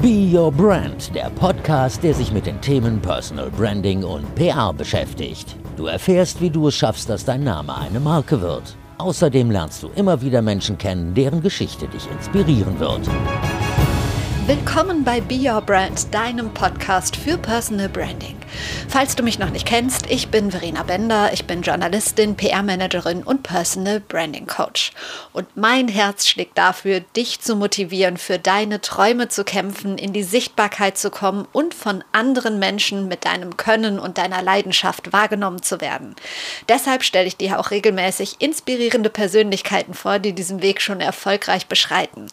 Be Your Brand, der Podcast, der sich mit den Themen Personal Branding und PR beschäftigt. Du erfährst, wie du es schaffst, dass dein Name eine Marke wird. Außerdem lernst du immer wieder Menschen kennen, deren Geschichte dich inspirieren wird. Willkommen bei Be Your Brand, deinem Podcast für Personal Branding. Falls du mich noch nicht kennst, ich bin Verena Bender, ich bin Journalistin, PR-Managerin und Personal Branding Coach. Und mein Herz schlägt dafür, dich zu motivieren, für deine Träume zu kämpfen, in die Sichtbarkeit zu kommen und von anderen Menschen mit deinem Können und deiner Leidenschaft wahrgenommen zu werden. Deshalb stelle ich dir auch regelmäßig inspirierende Persönlichkeiten vor, die diesen Weg schon erfolgreich beschreiten.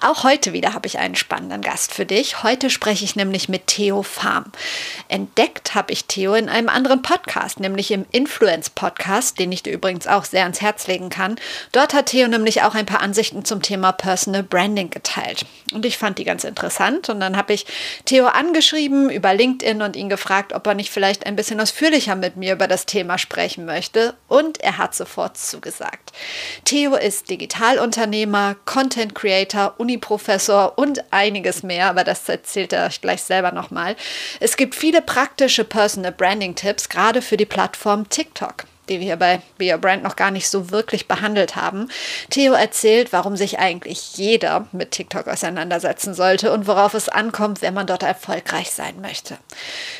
Auch heute wieder habe ich einen spannenden Gast für dich. Heute spreche ich nämlich mit Theo Farm. Entdeckt habe ich Theo in einem anderen Podcast, nämlich im Influence Podcast, den ich dir übrigens auch sehr ans Herz legen kann. Dort hat Theo nämlich auch ein paar Ansichten zum Thema Personal Branding geteilt. Und ich fand die ganz interessant. Und dann habe ich Theo angeschrieben über LinkedIn und ihn gefragt, ob er nicht vielleicht ein bisschen ausführlicher mit mir über das Thema sprechen möchte. Und er hat sofort zugesagt. Theo ist Digitalunternehmer, Content Creator, Uniprofessor und einiges einiges mehr, aber das erzählt er euch gleich selber nochmal. Es gibt viele praktische Personal Branding Tipps, gerade für die Plattform TikTok die wir hier bei Be Your Brand noch gar nicht so wirklich behandelt haben. Theo erzählt, warum sich eigentlich jeder mit TikTok auseinandersetzen sollte und worauf es ankommt, wenn man dort erfolgreich sein möchte.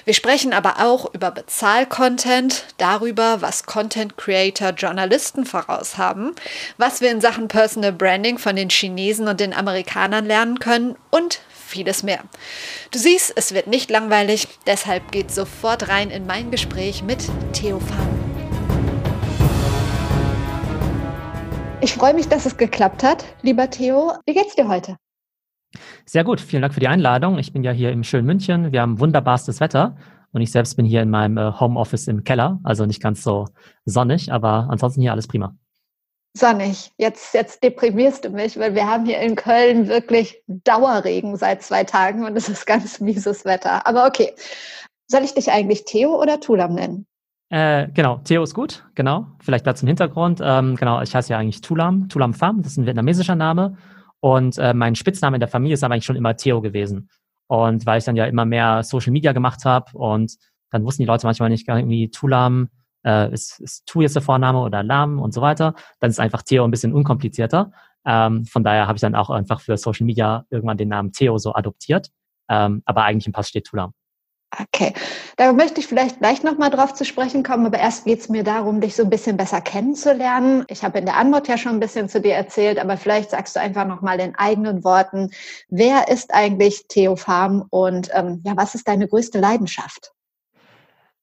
Wir sprechen aber auch über Bezahl-Content, darüber, was Content Creator Journalisten voraus haben, was wir in Sachen Personal Branding von den Chinesen und den Amerikanern lernen können und vieles mehr. Du siehst, es wird nicht langweilig, deshalb geht sofort rein in mein Gespräch mit Theo Farm. Ich freue mich, dass es geklappt hat, lieber Theo. Wie geht's dir heute? Sehr gut, vielen Dank für die Einladung. Ich bin ja hier im schönen München. Wir haben wunderbarstes Wetter und ich selbst bin hier in meinem äh, Homeoffice im Keller, also nicht ganz so sonnig, aber ansonsten hier alles prima sonnig. Jetzt, jetzt deprimierst du mich, weil wir haben hier in Köln wirklich Dauerregen seit zwei Tagen und es ist ganz mieses Wetter. Aber okay. Soll ich dich eigentlich Theo oder Tulam nennen? Äh, genau, Theo ist gut, genau. Vielleicht dazu im Hintergrund. Ähm, genau, ich heiße ja eigentlich Tulam, Tulam Pham, das ist ein vietnamesischer Name. Und äh, mein Spitzname in der Familie ist aber eigentlich schon immer Theo gewesen. Und weil ich dann ja immer mehr Social Media gemacht habe und dann wussten die Leute manchmal nicht irgendwie Tulam, äh, ist, ist Tu jetzt der Vorname oder Lam und so weiter, dann ist einfach Theo ein bisschen unkomplizierter. Ähm, von daher habe ich dann auch einfach für Social Media irgendwann den Namen Theo so adoptiert. Ähm, aber eigentlich im Pass steht Tulam. Okay, da möchte ich vielleicht gleich nochmal drauf zu sprechen kommen, aber erst geht es mir darum, dich so ein bisschen besser kennenzulernen. Ich habe in der Antwort ja schon ein bisschen zu dir erzählt, aber vielleicht sagst du einfach nochmal in eigenen Worten, wer ist eigentlich Theo Farm und ähm, ja, was ist deine größte Leidenschaft?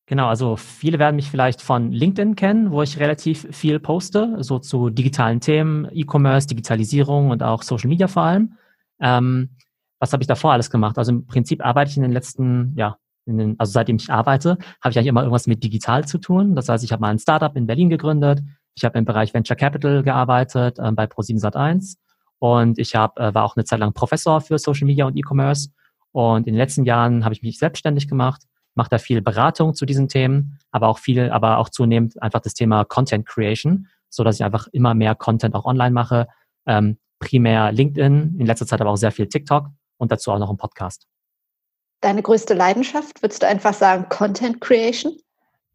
Genau, also viele werden mich vielleicht von LinkedIn kennen, wo ich relativ viel poste, so zu digitalen Themen, E-Commerce, Digitalisierung und auch Social Media vor allem. Ähm, was habe ich davor alles gemacht? Also im Prinzip arbeite ich in den letzten, ja, den, also seitdem ich arbeite, habe ich eigentlich immer irgendwas mit digital zu tun. Das heißt, ich habe mal ein Startup in Berlin gegründet, ich habe im Bereich Venture Capital gearbeitet äh, bei Pro7 Sat1 und ich hab, äh, war auch eine Zeit lang Professor für Social Media und E-Commerce. Und in den letzten Jahren habe ich mich selbstständig gemacht mache da viel Beratung zu diesen Themen, aber auch viel, aber auch zunehmend einfach das Thema Content Creation, so dass ich einfach immer mehr Content auch online mache. Ähm, primär LinkedIn, in letzter Zeit aber auch sehr viel TikTok und dazu auch noch ein Podcast. Deine größte Leidenschaft, würdest du einfach sagen, Content Creation?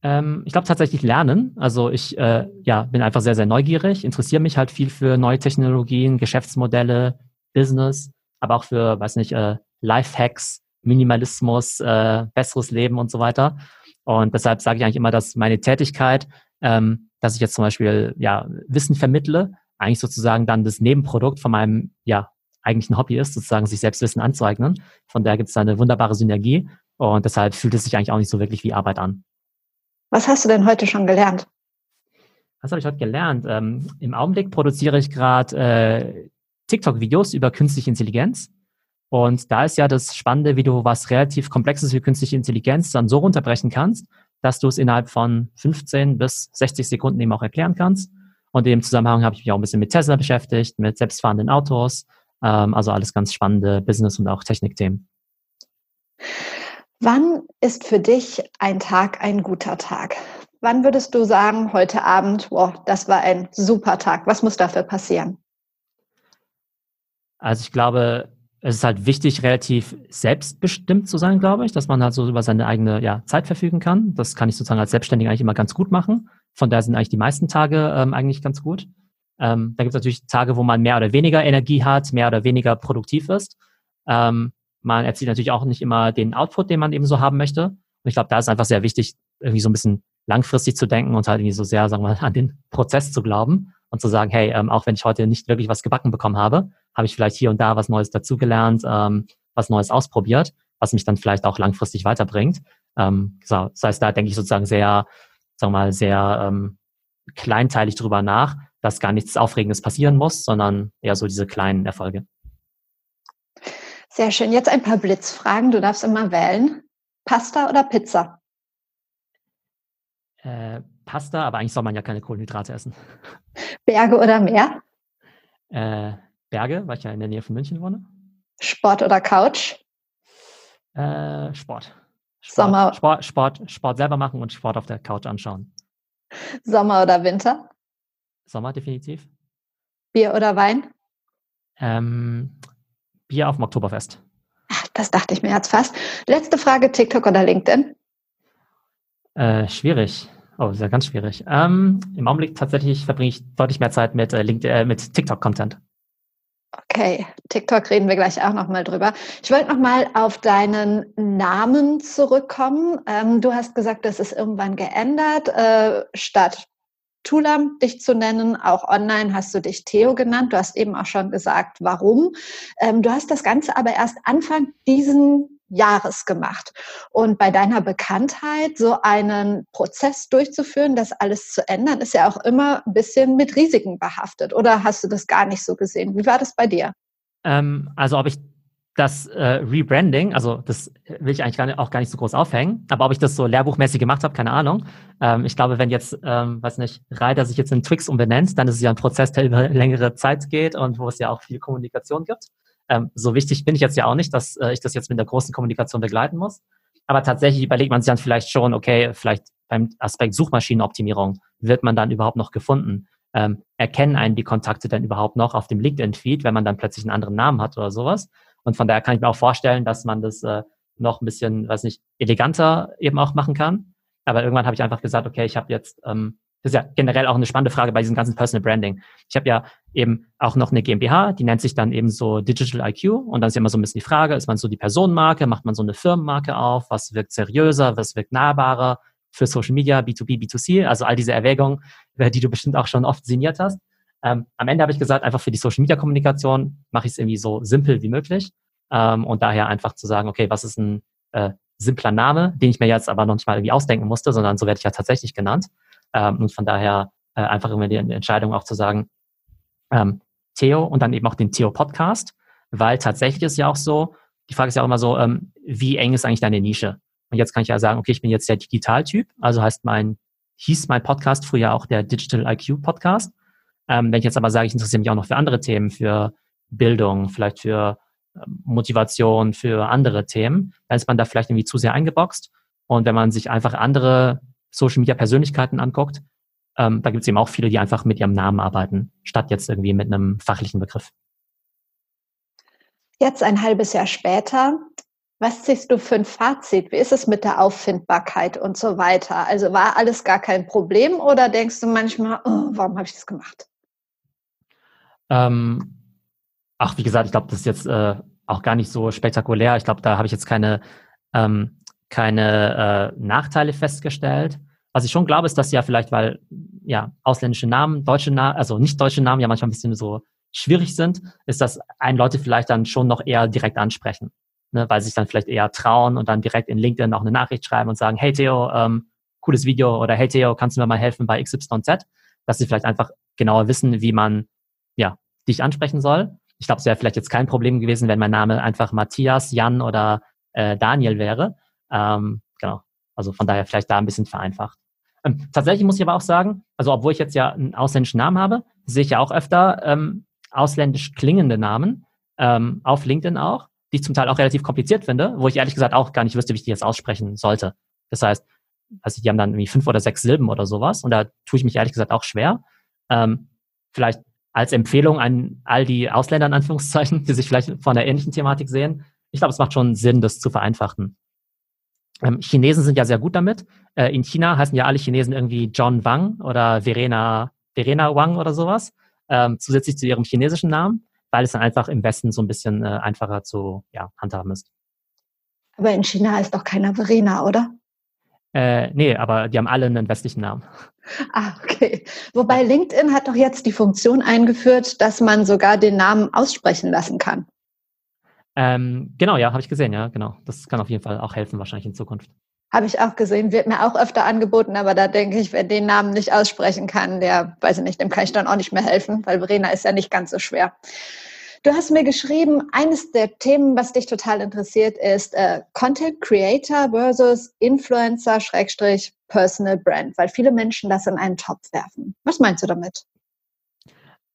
Ähm, ich glaube tatsächlich Lernen. Also ich äh, ja, bin einfach sehr, sehr neugierig, interessiere mich halt viel für neue Technologien, Geschäftsmodelle, Business, aber auch für, weiß nicht, äh, Lifehacks, Minimalismus, äh, besseres Leben und so weiter. Und deshalb sage ich eigentlich immer, dass meine Tätigkeit, ähm, dass ich jetzt zum Beispiel ja Wissen vermittle, eigentlich sozusagen dann das Nebenprodukt von meinem ja eigentlichen Hobby ist, sozusagen sich selbst Wissen anzueignen. Von daher gibt es da eine wunderbare Synergie und deshalb fühlt es sich eigentlich auch nicht so wirklich wie Arbeit an. Was hast du denn heute schon gelernt? Was habe ich heute gelernt? Ähm, Im Augenblick produziere ich gerade äh, TikTok-Videos über künstliche Intelligenz. Und da ist ja das Spannende, wie du was relativ Komplexes wie künstliche Intelligenz dann so runterbrechen kannst, dass du es innerhalb von 15 bis 60 Sekunden eben auch erklären kannst. Und in dem Zusammenhang habe ich mich auch ein bisschen mit Tesla beschäftigt, mit selbstfahrenden Autos, also alles ganz spannende Business- und auch Technikthemen. Wann ist für dich ein Tag ein guter Tag? Wann würdest du sagen, heute Abend, wow, das war ein super Tag? Was muss dafür passieren? Also ich glaube, es ist halt wichtig, relativ selbstbestimmt zu sein, glaube ich, dass man halt so über seine eigene ja, Zeit verfügen kann. Das kann ich sozusagen als Selbstständiger eigentlich immer ganz gut machen. Von daher sind eigentlich die meisten Tage ähm, eigentlich ganz gut. Ähm, da gibt es natürlich Tage, wo man mehr oder weniger Energie hat, mehr oder weniger produktiv ist. Ähm, man erzielt natürlich auch nicht immer den Output, den man eben so haben möchte. Und ich glaube, da ist einfach sehr wichtig, irgendwie so ein bisschen langfristig zu denken und halt irgendwie so sehr, sagen wir mal, an den Prozess zu glauben und zu sagen, hey, ähm, auch wenn ich heute nicht wirklich was gebacken bekommen habe, habe ich vielleicht hier und da was Neues dazugelernt, ähm, was Neues ausprobiert, was mich dann vielleicht auch langfristig weiterbringt. Ähm, so, das heißt, da denke ich sozusagen sehr, sagen wir mal, sehr ähm, kleinteilig drüber nach, dass gar nichts Aufregendes passieren muss, sondern eher so diese kleinen Erfolge. Sehr schön. Jetzt ein paar Blitzfragen. Du darfst immer wählen. Pasta oder Pizza? Äh, Pasta, aber eigentlich soll man ja keine Kohlenhydrate essen. Berge oder Meer? Äh, Berge, weil ich ja in der Nähe von München wohne. Sport oder Couch? Äh, Sport. Sport. Sommer. Sport, Sport, Sport selber machen und Sport auf der Couch anschauen. Sommer oder Winter? Sommer definitiv. Bier oder Wein? Ähm, Bier auf dem Oktoberfest. Ach, das dachte ich mir jetzt fast. Letzte Frage: TikTok oder LinkedIn? Äh, schwierig. Oh, ist ja ganz schwierig. Ähm, Im Augenblick tatsächlich verbringe ich deutlich mehr Zeit mit, äh, äh, mit TikTok-Content. Okay, TikTok reden wir gleich auch nochmal drüber. Ich wollte nochmal auf deinen Namen zurückkommen. Ähm, du hast gesagt, das ist irgendwann geändert. Äh, statt Tulam dich zu nennen, auch online hast du dich Theo genannt. Du hast eben auch schon gesagt, warum. Ähm, du hast das Ganze aber erst Anfang diesen Jahres gemacht. Und bei deiner Bekanntheit so einen Prozess durchzuführen, das alles zu ändern, ist ja auch immer ein bisschen mit Risiken behaftet. Oder hast du das gar nicht so gesehen? Wie war das bei dir? Ähm, also ob ich das äh, Rebranding, also das will ich eigentlich gar nicht, auch gar nicht so groß aufhängen, aber ob ich das so lehrbuchmäßig gemacht habe, keine Ahnung. Ähm, ich glaube, wenn jetzt, ähm, weiß nicht, Reiter sich jetzt in Twix umbenennt, dann ist es ja ein Prozess, der über längere Zeit geht und wo es ja auch viel Kommunikation gibt. Ähm, so wichtig bin ich jetzt ja auch nicht, dass äh, ich das jetzt mit der großen Kommunikation begleiten muss. Aber tatsächlich überlegt man sich dann vielleicht schon, okay, vielleicht beim Aspekt Suchmaschinenoptimierung wird man dann überhaupt noch gefunden? Ähm, erkennen einen die Kontakte dann überhaupt noch auf dem LinkedIn-Feed, wenn man dann plötzlich einen anderen Namen hat oder sowas? Und von daher kann ich mir auch vorstellen, dass man das äh, noch ein bisschen, weiß nicht, eleganter eben auch machen kann. Aber irgendwann habe ich einfach gesagt, okay, ich habe jetzt ähm, das ist ja generell auch eine spannende Frage bei diesem ganzen Personal Branding. Ich habe ja eben auch noch eine GmbH, die nennt sich dann eben so Digital IQ und dann ist ja immer so ein bisschen die Frage, ist man so die Personenmarke, macht man so eine Firmenmarke auf, was wirkt seriöser, was wirkt nahbarer für Social Media, B2B, B2C, also all diese Erwägungen, die du bestimmt auch schon oft signiert hast. Ähm, am Ende habe ich gesagt, einfach für die Social Media Kommunikation mache ich es irgendwie so simpel wie möglich ähm, und daher einfach zu sagen, okay, was ist ein äh, simpler Name, den ich mir jetzt aber noch nicht mal irgendwie ausdenken musste, sondern so werde ich ja tatsächlich genannt. Ähm, und von daher äh, einfach immer die Entscheidung auch zu sagen, ähm, Theo und dann eben auch den Theo-Podcast, weil tatsächlich ist ja auch so, die Frage ist ja auch immer so, ähm, wie eng ist eigentlich deine Nische? Und jetzt kann ich ja sagen, okay, ich bin jetzt der Digitaltyp, also heißt mein, hieß mein Podcast früher auch der Digital IQ Podcast. Ähm, wenn ich jetzt aber sage, ich interessiere mich auch noch für andere Themen, für Bildung, vielleicht für ähm, Motivation, für andere Themen, dann ist man da vielleicht irgendwie zu sehr eingeboxt. Und wenn man sich einfach andere Social Media Persönlichkeiten anguckt, ähm, da gibt es eben auch viele, die einfach mit ihrem Namen arbeiten, statt jetzt irgendwie mit einem fachlichen Begriff. Jetzt ein halbes Jahr später, was ziehst du für ein Fazit? Wie ist es mit der Auffindbarkeit und so weiter? Also war alles gar kein Problem oder denkst du manchmal, oh, warum habe ich das gemacht? Ähm, ach, wie gesagt, ich glaube, das ist jetzt äh, auch gar nicht so spektakulär. Ich glaube, da habe ich jetzt keine ähm, keine äh, Nachteile festgestellt. Was ich schon glaube, ist, dass ja vielleicht, weil ja ausländische Namen, deutsche Namen, also nicht deutsche Namen ja manchmal ein bisschen so schwierig sind, ist, dass einen Leute vielleicht dann schon noch eher direkt ansprechen, ne, weil sie sich dann vielleicht eher trauen und dann direkt in LinkedIn auch eine Nachricht schreiben und sagen, hey Theo, ähm, cooles Video oder hey Theo, kannst du mir mal helfen bei XYZ, dass sie vielleicht einfach genauer wissen, wie man ja dich ansprechen soll. Ich glaube, es wäre vielleicht jetzt kein Problem gewesen, wenn mein Name einfach Matthias, Jan oder äh, Daniel wäre. Ähm, genau. Also von daher vielleicht da ein bisschen vereinfacht. Ähm, tatsächlich muss ich aber auch sagen, also obwohl ich jetzt ja einen ausländischen Namen habe, sehe ich ja auch öfter ähm, ausländisch klingende Namen ähm, auf LinkedIn auch, die ich zum Teil auch relativ kompliziert finde, wo ich ehrlich gesagt auch gar nicht wüsste, wie ich die jetzt aussprechen sollte. Das heißt, also die haben dann irgendwie fünf oder sechs Silben oder sowas und da tue ich mich ehrlich gesagt auch schwer. Ähm, vielleicht als Empfehlung an all die Ausländer in Anführungszeichen, die sich vielleicht von der ähnlichen Thematik sehen. Ich glaube, es macht schon Sinn, das zu vereinfachen. Ähm, Chinesen sind ja sehr gut damit. Äh, in China heißen ja alle Chinesen irgendwie John Wang oder Verena, Verena Wang oder sowas, ähm, zusätzlich zu ihrem chinesischen Namen, weil es dann einfach im Westen so ein bisschen äh, einfacher zu ja, handhaben ist. Aber in China heißt doch keiner Verena, oder? Äh, nee, aber die haben alle einen westlichen Namen. Ah, okay. Wobei LinkedIn hat doch jetzt die Funktion eingeführt, dass man sogar den Namen aussprechen lassen kann. Ähm, genau, ja, habe ich gesehen, ja, genau. Das kann auf jeden Fall auch helfen, wahrscheinlich in Zukunft. Habe ich auch gesehen, wird mir auch öfter angeboten, aber da denke ich, wer den Namen nicht aussprechen kann, der, weiß ich nicht, dem kann ich dann auch nicht mehr helfen, weil Verena ist ja nicht ganz so schwer. Du hast mir geschrieben, eines der Themen, was dich total interessiert, ist äh, Content Creator versus Influencer Schrägstrich Personal Brand, weil viele Menschen das in einen Topf werfen. Was meinst du damit?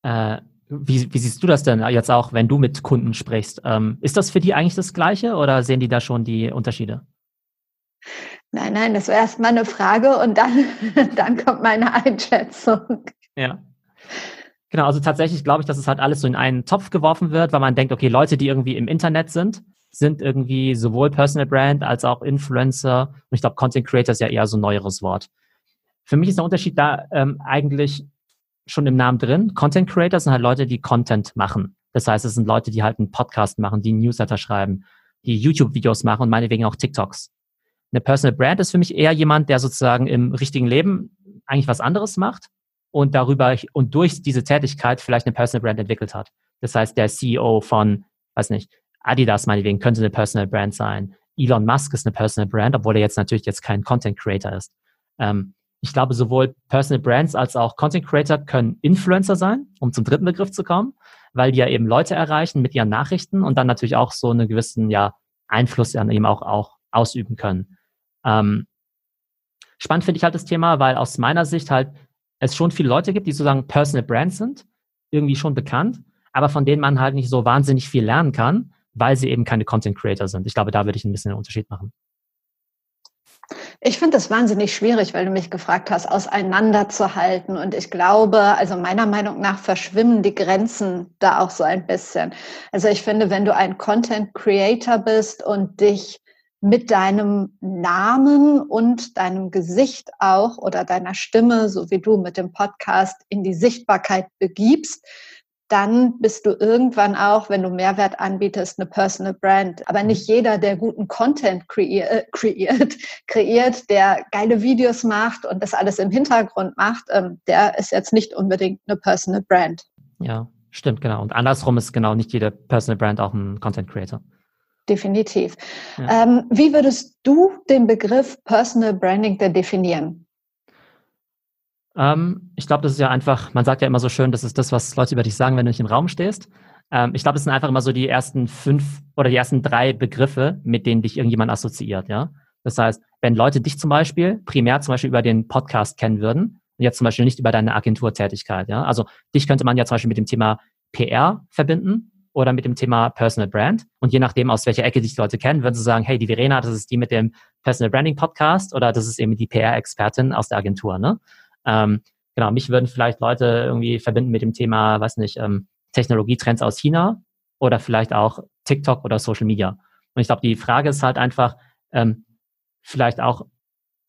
Äh, wie, wie, siehst du das denn jetzt auch, wenn du mit Kunden sprichst? Ähm, ist das für die eigentlich das Gleiche oder sehen die da schon die Unterschiede? Nein, nein, das war erstmal eine Frage und dann, dann kommt meine Einschätzung. Ja. Genau, also tatsächlich glaube ich, dass es halt alles so in einen Topf geworfen wird, weil man denkt, okay, Leute, die irgendwie im Internet sind, sind irgendwie sowohl Personal Brand als auch Influencer. Und ich glaube, Content Creator ist ja eher so ein neueres Wort. Für mich ist der Unterschied da ähm, eigentlich schon im Namen drin. Content Creator sind halt Leute, die Content machen. Das heißt, es sind Leute, die halt einen Podcast machen, die Newsletter schreiben, die YouTube-Videos machen und meinetwegen auch TikToks. Eine Personal Brand ist für mich eher jemand, der sozusagen im richtigen Leben eigentlich was anderes macht und darüber und durch diese Tätigkeit vielleicht eine Personal Brand entwickelt hat. Das heißt, der CEO von, weiß nicht, Adidas meinetwegen könnte eine Personal Brand sein. Elon Musk ist eine Personal Brand, obwohl er jetzt natürlich jetzt kein Content Creator ist. Ähm, ich glaube, sowohl Personal Brands als auch Content Creator können Influencer sein, um zum dritten Begriff zu kommen, weil die ja eben Leute erreichen mit ihren Nachrichten und dann natürlich auch so einen gewissen ja, Einfluss an ihm auch, auch ausüben können. Ähm, spannend finde ich halt das Thema, weil aus meiner Sicht halt es schon viele Leute gibt, die sozusagen Personal Brands sind, irgendwie schon bekannt, aber von denen man halt nicht so wahnsinnig viel lernen kann, weil sie eben keine Content Creator sind. Ich glaube, da würde ich ein bisschen einen Unterschied machen. Ich finde das wahnsinnig schwierig, weil du mich gefragt hast, auseinanderzuhalten. Und ich glaube, also meiner Meinung nach verschwimmen die Grenzen da auch so ein bisschen. Also ich finde, wenn du ein Content Creator bist und dich mit deinem Namen und deinem Gesicht auch oder deiner Stimme, so wie du mit dem Podcast in die Sichtbarkeit begibst, dann bist du irgendwann auch, wenn du Mehrwert anbietest, eine Personal Brand. Aber nicht jeder, der guten Content kreiert, äh, kreiert, kreiert der geile Videos macht und das alles im Hintergrund macht, ähm, der ist jetzt nicht unbedingt eine Personal Brand. Ja, stimmt, genau. Und andersrum ist genau nicht jede Personal Brand auch ein Content Creator definitiv. Ja. Ähm, wie würdest du den Begriff Personal Branding denn definieren? Ähm, ich glaube, das ist ja einfach, man sagt ja immer so schön, das ist das, was Leute über dich sagen, wenn du nicht im Raum stehst. Ähm, ich glaube, es sind einfach immer so die ersten fünf oder die ersten drei Begriffe, mit denen dich irgendjemand assoziiert, ja. Das heißt, wenn Leute dich zum Beispiel primär zum Beispiel über den Podcast kennen würden jetzt zum Beispiel nicht über deine Agenturtätigkeit, ja. Also dich könnte man ja zum Beispiel mit dem Thema PR verbinden oder mit dem Thema Personal Brand. Und je nachdem, aus welcher Ecke dich die Leute kennen, würden sie sagen, hey, die Verena, das ist die mit dem Personal Branding Podcast oder das ist eben die PR-Expertin aus der Agentur. Ne? Ähm, genau, mich würden vielleicht Leute irgendwie verbinden mit dem Thema, weiß nicht, ähm, Technologietrends aus China oder vielleicht auch TikTok oder Social Media. Und ich glaube, die Frage ist halt einfach, ähm, vielleicht auch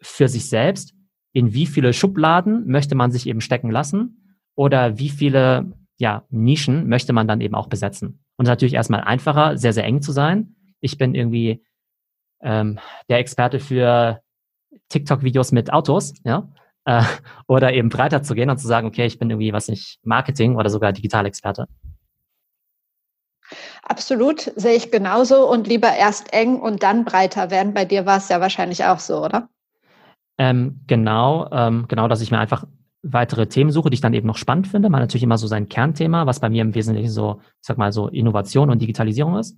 für sich selbst, in wie viele Schubladen möchte man sich eben stecken lassen oder wie viele ja, Nischen möchte man dann eben auch besetzen. Und es ist natürlich erstmal einfacher, sehr, sehr eng zu sein. Ich bin irgendwie ähm, der Experte für TikTok-Videos mit Autos, ja, äh, oder eben breiter zu gehen und zu sagen, okay, ich bin irgendwie, was nicht, Marketing oder sogar Digitalexperte. Absolut, sehe ich genauso und lieber erst eng und dann breiter werden. Bei dir war es ja wahrscheinlich auch so, oder? Ähm, genau, ähm, genau, dass ich mir einfach weitere Themen suche, die ich dann eben noch spannend finde. Man hat natürlich immer so sein Kernthema, was bei mir im Wesentlichen so, ich sag mal, so Innovation und Digitalisierung ist.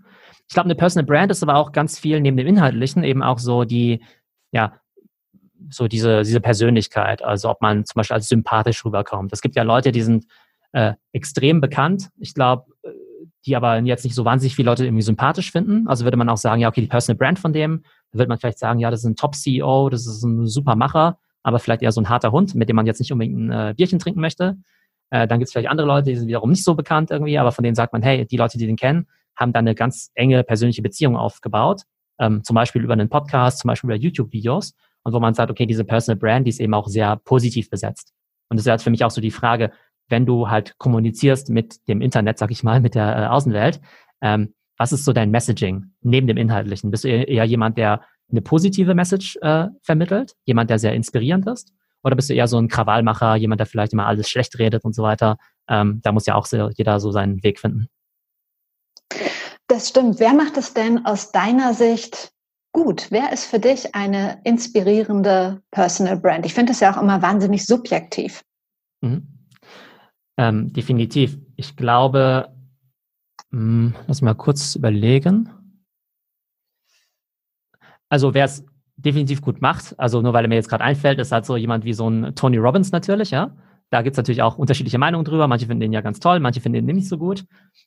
Ich glaube, eine Personal Brand ist aber auch ganz viel neben dem Inhaltlichen eben auch so die, ja, so diese, diese Persönlichkeit. Also ob man zum Beispiel als sympathisch rüberkommt. Es gibt ja Leute, die sind äh, extrem bekannt. Ich glaube, äh, die aber jetzt nicht so wahnsinnig viele Leute irgendwie sympathisch finden. Also würde man auch sagen, ja, okay, die Personal Brand von dem, da würde man vielleicht sagen, ja, das ist ein Top-CEO, das ist ein super Macher aber vielleicht eher so ein harter Hund, mit dem man jetzt nicht unbedingt ein äh, Bierchen trinken möchte. Äh, dann gibt es vielleicht andere Leute, die sind wiederum nicht so bekannt irgendwie, aber von denen sagt man, hey, die Leute, die den kennen, haben dann eine ganz enge persönliche Beziehung aufgebaut. Ähm, zum Beispiel über einen Podcast, zum Beispiel über YouTube-Videos. Und wo man sagt, okay, diese Personal Brand, die ist eben auch sehr positiv besetzt. Und das ist halt für mich auch so die Frage, wenn du halt kommunizierst mit dem Internet, sag ich mal, mit der äh, Außenwelt, ähm, was ist so dein Messaging neben dem Inhaltlichen? Bist du eher jemand, der eine positive Message äh, vermittelt, jemand, der sehr inspirierend ist? Oder bist du eher so ein Krawallmacher, jemand, der vielleicht immer alles schlecht redet und so weiter? Ähm, da muss ja auch so, jeder so seinen Weg finden. Das stimmt. Wer macht es denn aus deiner Sicht gut? Wer ist für dich eine inspirierende Personal Brand? Ich finde das ja auch immer wahnsinnig subjektiv. Mhm. Ähm, definitiv. Ich glaube, mh, hm, lass mal kurz überlegen. Also wer es definitiv gut macht, also nur weil er mir jetzt gerade einfällt, ist halt so jemand wie so ein Tony Robbins natürlich, ja. Da gibt es natürlich auch unterschiedliche Meinungen drüber. Manche finden ihn ja ganz toll, manche finden ihn nicht so gut.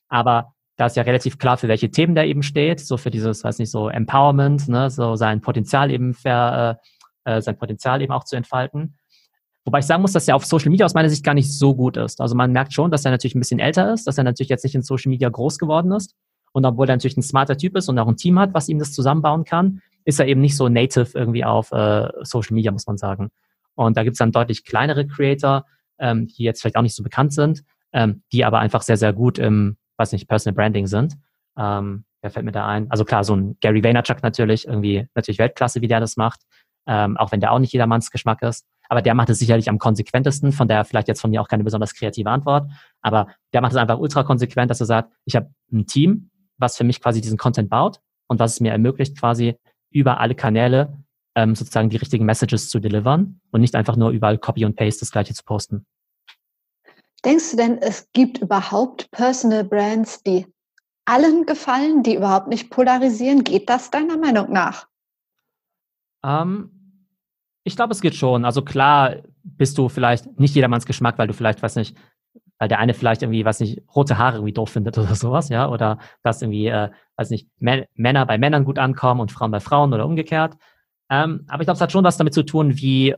Aber da ist ja relativ klar, für welche Themen der eben steht, so für dieses, weiß nicht, so Empowerment, ne, so sein Potenzial eben ver, äh, äh, sein Potenzial eben auch zu entfalten. Wobei ich sagen muss, dass er auf Social Media aus meiner Sicht gar nicht so gut ist. Also man merkt schon, dass er natürlich ein bisschen älter ist, dass er natürlich jetzt nicht in Social Media groß geworden ist. Und obwohl er natürlich ein smarter Typ ist und auch ein Team hat, was ihm das zusammenbauen kann, ist er eben nicht so native irgendwie auf äh, Social Media, muss man sagen. Und da gibt es dann deutlich kleinere Creator, ähm, die jetzt vielleicht auch nicht so bekannt sind, ähm, die aber einfach sehr, sehr gut im weiß nicht, Personal Branding sind. Ähm, wer fällt mir da ein? Also klar, so ein Gary Vaynerchuk natürlich, irgendwie natürlich Weltklasse, wie der das macht. Ähm, auch wenn der auch nicht jedermanns Geschmack ist. Aber der macht es sicherlich am konsequentesten, von der vielleicht jetzt von mir auch keine besonders kreative Antwort. Aber der macht es einfach ultra konsequent, dass er sagt, ich habe ein Team, was für mich quasi diesen Content baut und was es mir ermöglicht, quasi über alle Kanäle ähm, sozusagen die richtigen Messages zu delivern und nicht einfach nur überall Copy und Paste das gleiche zu posten. Denkst du denn, es gibt überhaupt Personal Brands, die allen gefallen, die überhaupt nicht polarisieren? Geht das deiner Meinung nach? Ähm, ich glaube, es geht schon. Also klar bist du vielleicht nicht jedermanns Geschmack, weil du vielleicht, weiß nicht, weil der eine vielleicht irgendwie, weiß nicht, rote Haare irgendwie doof findet oder sowas, ja, oder dass irgendwie, äh, weiß nicht, Männer bei Männern gut ankommen und Frauen bei Frauen oder umgekehrt. Ähm, aber ich glaube, es hat schon was damit zu tun, wie,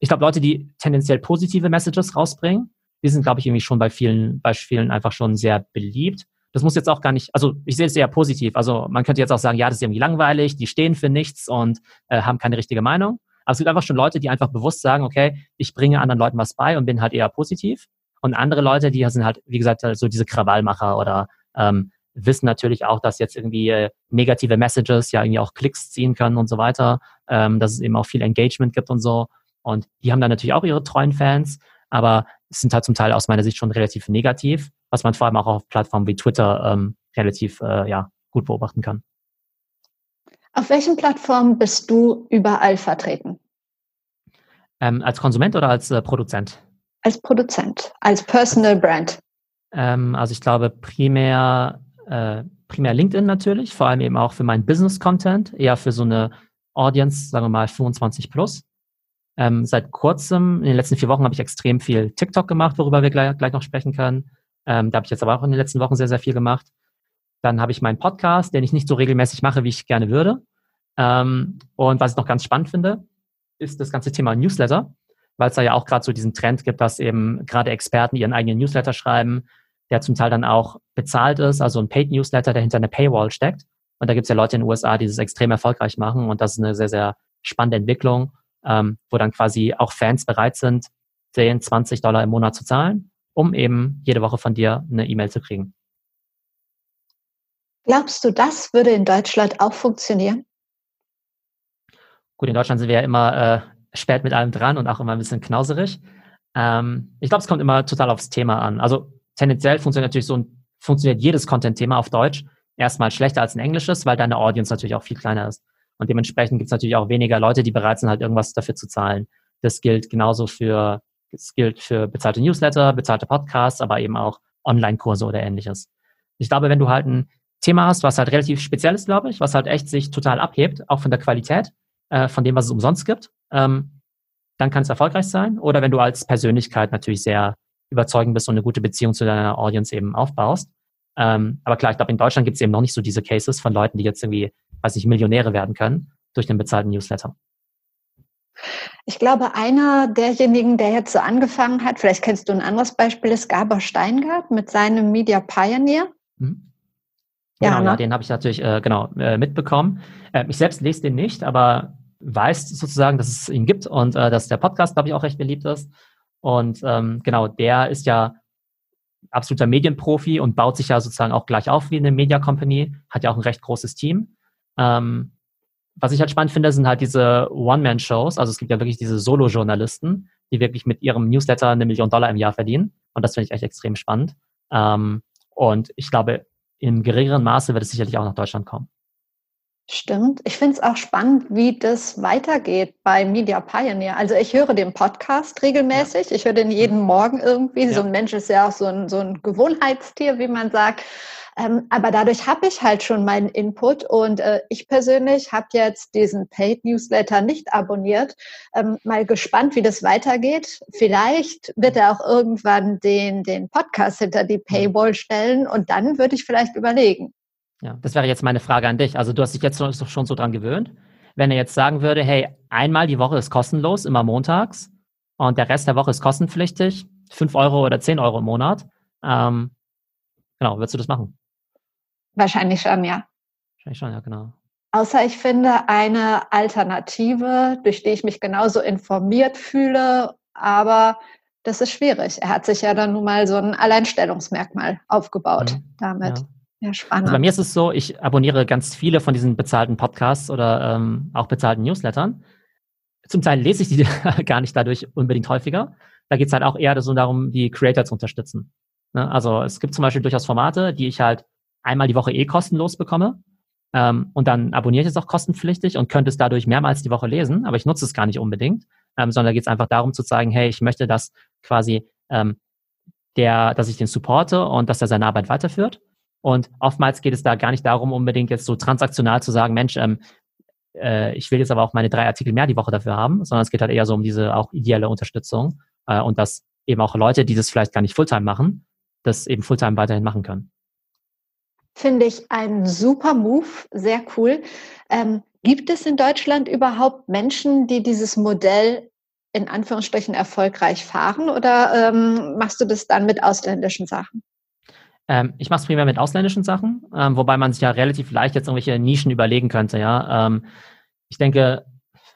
ich glaube, Leute, die tendenziell positive Messages rausbringen, die sind, glaube ich, irgendwie schon bei vielen, bei vielen einfach schon sehr beliebt. Das muss jetzt auch gar nicht, also ich sehe es eher positiv. Also man könnte jetzt auch sagen, ja, das ist irgendwie langweilig, die stehen für nichts und äh, haben keine richtige Meinung. Aber es gibt einfach schon Leute, die einfach bewusst sagen, okay, ich bringe anderen Leuten was bei und bin halt eher positiv. Und andere Leute, die sind halt, wie gesagt, so diese Krawallmacher oder ähm, wissen natürlich auch, dass jetzt irgendwie äh, negative Messages ja irgendwie auch Klicks ziehen können und so weiter, ähm, dass es eben auch viel Engagement gibt und so. Und die haben dann natürlich auch ihre treuen Fans aber sind halt zum Teil aus meiner Sicht schon relativ negativ, was man vor allem auch auf Plattformen wie Twitter ähm, relativ äh, ja, gut beobachten kann. Auf welchen Plattformen bist du überall vertreten? Ähm, als Konsument oder als äh, Produzent? Als Produzent, als Personal Brand. Ähm, also ich glaube primär, äh, primär LinkedIn natürlich, vor allem eben auch für meinen Business-Content, eher für so eine Audience, sagen wir mal 25 plus. Ähm, seit kurzem, in den letzten vier Wochen, habe ich extrem viel TikTok gemacht, worüber wir gleich, gleich noch sprechen können. Ähm, da habe ich jetzt aber auch in den letzten Wochen sehr, sehr viel gemacht. Dann habe ich meinen Podcast, den ich nicht so regelmäßig mache, wie ich gerne würde. Ähm, und was ich noch ganz spannend finde, ist das ganze Thema Newsletter, weil es da ja auch gerade so diesen Trend gibt, dass eben gerade Experten ihren eigenen Newsletter schreiben, der zum Teil dann auch bezahlt ist, also ein Paid Newsletter, der hinter einer Paywall steckt. Und da gibt es ja Leute in den USA, die das extrem erfolgreich machen und das ist eine sehr, sehr spannende Entwicklung ähm, wo dann quasi auch Fans bereit sind, 10, 20 Dollar im Monat zu zahlen, um eben jede Woche von dir eine E-Mail zu kriegen. Glaubst du, das würde in Deutschland auch funktionieren? Gut, in Deutschland sind wir ja immer äh, spät mit allem dran und auch immer ein bisschen knauserig. Ähm, ich glaube, es kommt immer total aufs Thema an. Also tendenziell funktioniert natürlich so ein, funktioniert jedes Content-Thema auf Deutsch erstmal schlechter als ein englisches, weil deine Audience natürlich auch viel kleiner ist. Und dementsprechend gibt es natürlich auch weniger Leute, die bereit sind, halt irgendwas dafür zu zahlen. Das gilt genauso für, das gilt für bezahlte Newsletter, bezahlte Podcasts, aber eben auch Online-Kurse oder ähnliches. Ich glaube, wenn du halt ein Thema hast, was halt relativ speziell ist, glaube ich, was halt echt sich total abhebt, auch von der Qualität, äh, von dem, was es umsonst gibt, ähm, dann kann es erfolgreich sein. Oder wenn du als Persönlichkeit natürlich sehr überzeugend bist und eine gute Beziehung zu deiner Audience eben aufbaust. Ähm, aber klar, ich glaube, in Deutschland gibt es eben noch nicht so diese Cases von Leuten, die jetzt irgendwie weiß ich, Millionäre werden können durch den bezahlten Newsletter. Ich glaube, einer derjenigen, der jetzt so angefangen hat, vielleicht kennst du ein anderes Beispiel, ist Gabor Steingart mit seinem Media Pioneer. Mhm. Ja, genau, ne? ja, den habe ich natürlich äh, genau äh, mitbekommen. Äh, ich selbst lese den nicht, aber weiß sozusagen, dass es ihn gibt und äh, dass der Podcast, glaube ich, auch recht beliebt ist. Und ähm, genau, der ist ja absoluter Medienprofi und baut sich ja sozusagen auch gleich auf wie eine Media Company, hat ja auch ein recht großes Team. Ähm, was ich halt spannend finde, sind halt diese One-Man-Shows. Also es gibt ja wirklich diese Solo-Journalisten, die wirklich mit ihrem Newsletter eine Million Dollar im Jahr verdienen. Und das finde ich echt extrem spannend. Ähm, und ich glaube, im geringeren Maße wird es sicherlich auch nach Deutschland kommen. Stimmt. Ich finde es auch spannend, wie das weitergeht bei Media Pioneer. Also ich höre den Podcast regelmäßig. Ja. Ich höre den jeden Morgen irgendwie. Ja. So ein Mensch ist ja auch so ein, so ein Gewohnheitstier, wie man sagt. Ähm, aber dadurch habe ich halt schon meinen Input und äh, ich persönlich habe jetzt diesen Paid Newsletter nicht abonniert. Ähm, mal gespannt, wie das weitergeht. Vielleicht wird er auch irgendwann den, den Podcast hinter die Paywall stellen und dann würde ich vielleicht überlegen. Ja, das wäre jetzt meine Frage an dich. Also du hast dich jetzt schon so dran gewöhnt. Wenn er jetzt sagen würde, hey, einmal die Woche ist kostenlos, immer montags, und der Rest der Woche ist kostenpflichtig, fünf Euro oder zehn Euro im Monat, ähm, genau, würdest du das machen? Wahrscheinlich schon, ja. Wahrscheinlich schon, ja, genau. Außer ich finde eine Alternative, durch die ich mich genauso informiert fühle, aber das ist schwierig. Er hat sich ja dann nun mal so ein Alleinstellungsmerkmal aufgebaut mhm. damit. Ja. Ja, spannend. Also bei mir ist es so, ich abonniere ganz viele von diesen bezahlten Podcasts oder ähm, auch bezahlten Newslettern. Zum Teil lese ich die gar nicht dadurch unbedingt häufiger. Da geht es halt auch eher so darum, die Creator zu unterstützen. Ne? Also es gibt zum Beispiel durchaus Formate, die ich halt einmal die Woche eh kostenlos bekomme. Ähm, und dann abonniere ich es auch kostenpflichtig und könnte es dadurch mehrmals die Woche lesen, aber ich nutze es gar nicht unbedingt, ähm, sondern da geht es einfach darum zu zeigen, hey, ich möchte, dass quasi ähm, der, dass ich den supporte und dass er seine Arbeit weiterführt. Und oftmals geht es da gar nicht darum, unbedingt jetzt so transaktional zu sagen, Mensch, ähm, äh, ich will jetzt aber auch meine drei Artikel mehr die Woche dafür haben, sondern es geht halt eher so um diese auch ideelle Unterstützung äh, und dass eben auch Leute, die das vielleicht gar nicht Fulltime machen, das eben Fulltime weiterhin machen können. Finde ich ein super Move, sehr cool. Ähm, gibt es in Deutschland überhaupt Menschen, die dieses Modell in Anführungsstrichen erfolgreich fahren oder ähm, machst du das dann mit ausländischen Sachen? Ähm, ich mache es primär mit ausländischen Sachen, ähm, wobei man sich ja relativ leicht jetzt irgendwelche Nischen überlegen könnte, ja. Ähm, ich denke,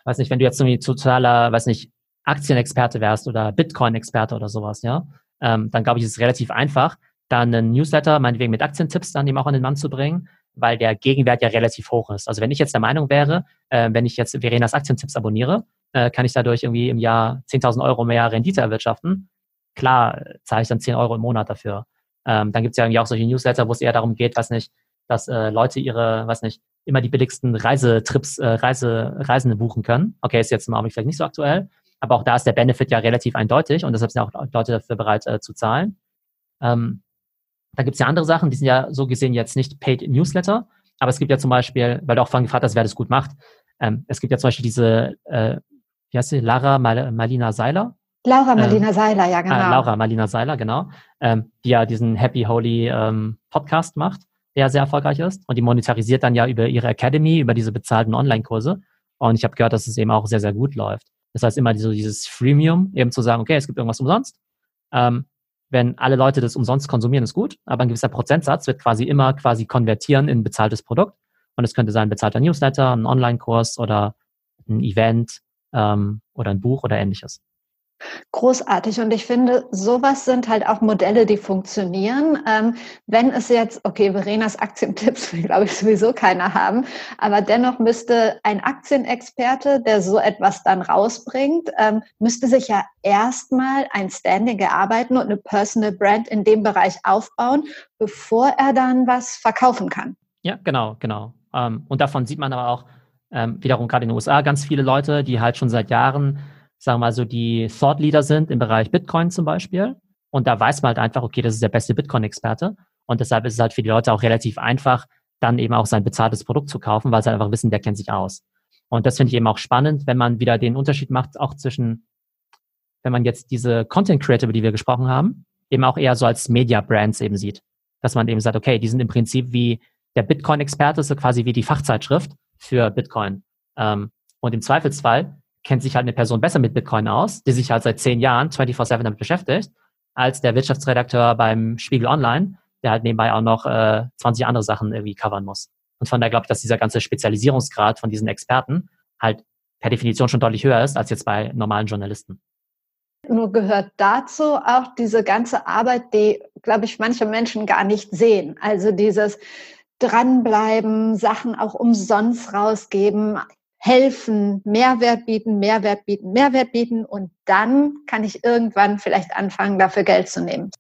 weiß nicht, wenn du jetzt irgendwie totaler, weiß nicht, Aktienexperte wärst oder Bitcoin-Experte oder sowas, ja, ähm, dann glaube ich, ist es relativ einfach, dann einen Newsletter, meinetwegen mit Aktientipps, dann dem auch an den Mann zu bringen, weil der Gegenwert ja relativ hoch ist. Also wenn ich jetzt der Meinung wäre, äh, wenn ich jetzt Verenas Aktientipps abonniere, äh, kann ich dadurch irgendwie im Jahr 10.000 Euro mehr Rendite erwirtschaften. Klar zahle ich dann 10 Euro im Monat dafür. Ähm, dann gibt es ja irgendwie auch solche Newsletter, wo es eher darum geht, was nicht, dass äh, Leute ihre, was nicht, immer die billigsten Reisetrips, äh, Reise, Reisende buchen können. Okay, ist jetzt im Augenblick vielleicht nicht so aktuell, aber auch da ist der Benefit ja relativ eindeutig und deshalb sind auch Leute dafür bereit äh, zu zahlen. Ähm, da gibt es ja andere Sachen, die sind ja so gesehen jetzt nicht Paid Newsletter, aber es gibt ja zum Beispiel, weil du auch vorhin gefragt hast, wer das gut macht, ähm, es gibt ja zum Beispiel diese, äh, wie heißt sie, Lara Mal Malina Seiler. Laura ähm, Malina ähm, Seiler, ja genau. Äh, Laura Malina Seiler, genau, ähm, die ja diesen Happy Holy ähm, Podcast macht, der sehr erfolgreich ist und die monetarisiert dann ja über ihre Academy, über diese bezahlten Online-Kurse und ich habe gehört, dass es eben auch sehr, sehr gut läuft. Das heißt immer so dieses Freemium, eben zu sagen, okay, es gibt irgendwas umsonst, ähm, wenn alle Leute das umsonst konsumieren, ist gut, aber ein gewisser Prozentsatz wird quasi immer quasi konvertieren in ein bezahltes Produkt. Und es könnte sein, ein bezahlter Newsletter, ein Online-Kurs oder ein Event ähm, oder ein Buch oder ähnliches. Großartig. Und ich finde, sowas sind halt auch Modelle, die funktionieren. Ähm, wenn es jetzt, okay, Verenas Aktientipps will, glaube ich, sowieso keiner haben, aber dennoch müsste ein Aktienexperte, der so etwas dann rausbringt, ähm, müsste sich ja erstmal ein Standing erarbeiten und eine Personal Brand in dem Bereich aufbauen, bevor er dann was verkaufen kann. Ja, genau, genau. Ähm, und davon sieht man aber auch ähm, wiederum gerade in den USA ganz viele Leute, die halt schon seit Jahren sagen wir mal so, die Thought Leader sind im Bereich Bitcoin zum Beispiel. Und da weiß man halt einfach, okay, das ist der beste Bitcoin-Experte. Und deshalb ist es halt für die Leute auch relativ einfach, dann eben auch sein bezahltes Produkt zu kaufen, weil sie halt einfach wissen, der kennt sich aus. Und das finde ich eben auch spannend, wenn man wieder den Unterschied macht, auch zwischen, wenn man jetzt diese Content Creator, über die wir gesprochen haben, eben auch eher so als Media Brands eben sieht. Dass man eben sagt, okay, die sind im Prinzip wie der Bitcoin-Experte, so quasi wie die Fachzeitschrift für Bitcoin. Ähm, und im Zweifelsfall kennt sich halt eine Person besser mit Bitcoin aus, die sich halt seit zehn Jahren 24-7 damit beschäftigt, als der Wirtschaftsredakteur beim Spiegel Online, der halt nebenbei auch noch äh, 20 andere Sachen irgendwie covern muss. Und von daher glaube ich, dass dieser ganze Spezialisierungsgrad von diesen Experten halt per Definition schon deutlich höher ist als jetzt bei normalen Journalisten. Nur gehört dazu auch diese ganze Arbeit, die, glaube ich, manche Menschen gar nicht sehen. Also dieses dranbleiben, Sachen auch umsonst rausgeben, helfen, Mehrwert bieten, Mehrwert bieten, Mehrwert bieten und dann kann ich irgendwann vielleicht anfangen, dafür Geld zu nehmen.